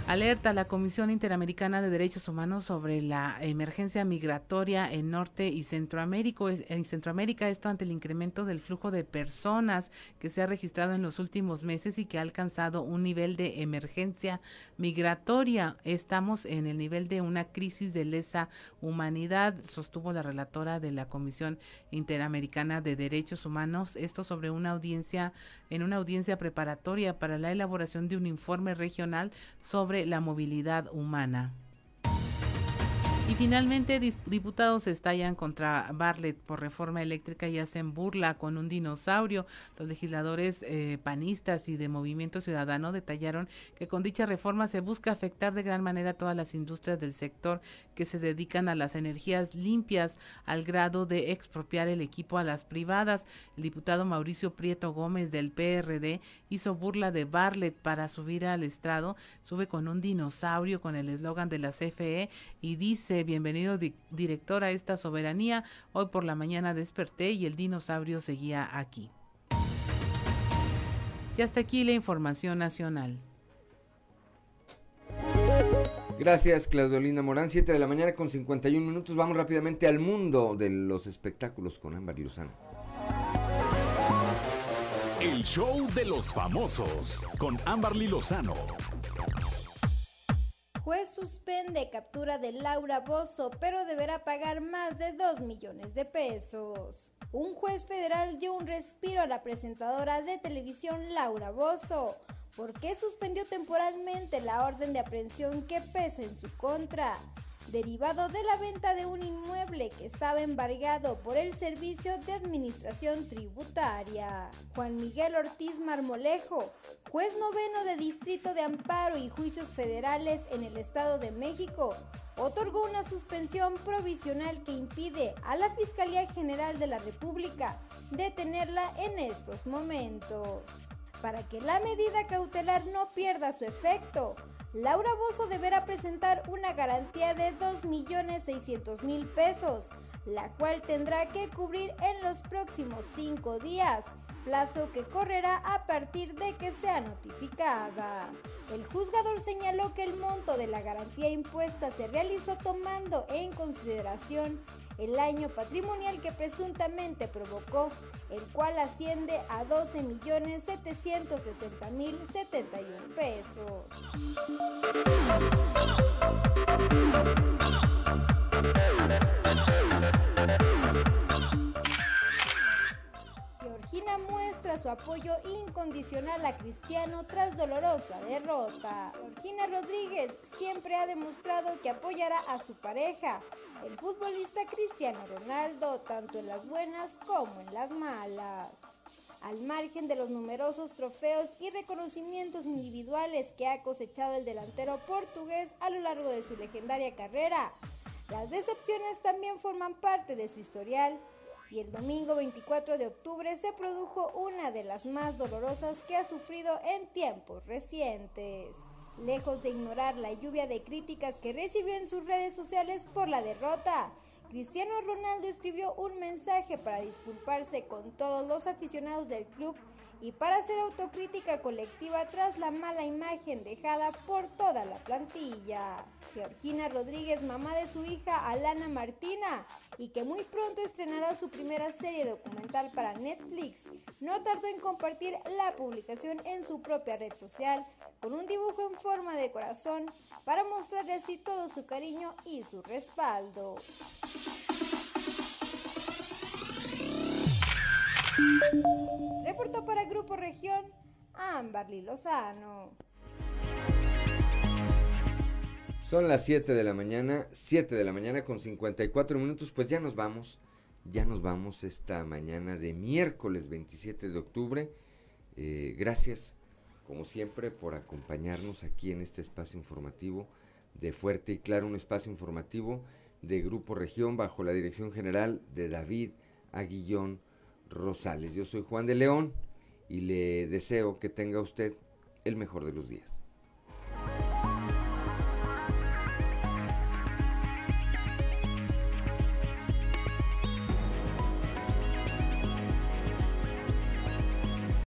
Alerta la Comisión Interamericana de Derechos Humanos sobre la emergencia migratoria en Norte y Centroamérica, en Centroamérica, esto ante el incremento del flujo de personas que se ha registrado en los últimos meses y que ha alcanzado un nivel de emergencia migratoria. Estamos en el nivel de una crisis de lesa humanidad, sostuvo la relatora de la Comisión Interamericana de Derechos Humanos, esto sobre una audiencia en una audiencia preparatoria para la elaboración de un informe regional sobre la movilidad humana. Y finalmente, diputados estallan contra Bartlett por reforma eléctrica y hacen burla con un dinosaurio. Los legisladores eh, panistas y de Movimiento Ciudadano detallaron que con dicha reforma se busca afectar de gran manera todas las industrias del sector que se dedican a las energías limpias al grado de expropiar el equipo a las privadas. El diputado Mauricio Prieto Gómez del PRD hizo burla de Bartlett para subir al estrado. Sube con un dinosaurio con el eslogan de la CFE y dice dice, bienvenido director a esta soberanía. Hoy por la mañana desperté y el dinosaurio seguía aquí. Y hasta aquí la información nacional. Gracias, Claudolina Morán. 7 de la mañana con 51 minutos. Vamos rápidamente al mundo de los espectáculos con Ámbar Lozano. El show de los famosos con Amberly Lozano. Juez suspende captura de Laura Bozo, pero deberá pagar más de 2 millones de pesos. Un juez federal dio un respiro a la presentadora de televisión Laura Bozo ¿Por qué suspendió temporalmente la orden de aprehensión que pesa en su contra? Derivado de la venta de un inmueble que estaba embargado por el Servicio de Administración Tributaria. Juan Miguel Ortiz Marmolejo, juez noveno de Distrito de Amparo y Juicios Federales en el Estado de México, otorgó una suspensión provisional que impide a la Fiscalía General de la República detenerla en estos momentos. Para que la medida cautelar no pierda su efecto, Laura Bozo deberá presentar una garantía de 2.600.000 pesos, la cual tendrá que cubrir en los próximos cinco días, plazo que correrá a partir de que sea notificada. El juzgador señaló que el monto de la garantía impuesta se realizó tomando en consideración el año patrimonial que presuntamente provocó, el cual asciende a 12.760.071 pesos. Muestra su apoyo incondicional a Cristiano tras dolorosa derrota. Georgina Rodríguez siempre ha demostrado que apoyará a su pareja, el futbolista Cristiano Ronaldo, tanto en las buenas como en las malas. Al margen de los numerosos trofeos y reconocimientos individuales que ha cosechado el delantero portugués a lo largo de su legendaria carrera, las decepciones también forman parte de su historial y el domingo 24 de octubre se produjo una de las más dolorosas que ha sufrido en tiempos recientes. Lejos de ignorar la lluvia de críticas que recibió en sus redes sociales por la derrota, Cristiano Ronaldo escribió un mensaje para disculparse con todos los aficionados del club y para hacer autocrítica colectiva tras la mala imagen dejada por toda la plantilla. Georgina Rodríguez, mamá de su hija Alana Martina, y que muy pronto estrenará su primera serie documental para Netflix, no tardó en compartir la publicación en su propia red social con un dibujo en forma de corazón para mostrarle así todo su cariño y su respaldo. Reportó para Grupo Región Amberly Lozano. Son las 7 de la mañana, 7 de la mañana con 54 minutos, pues ya nos vamos, ya nos vamos esta mañana de miércoles 27 de octubre. Eh, gracias, como siempre, por acompañarnos aquí en este espacio informativo de Fuerte y Claro, un espacio informativo de Grupo Región bajo la dirección general de David Aguillón Rosales. Yo soy Juan de León y le deseo que tenga usted el mejor de los días.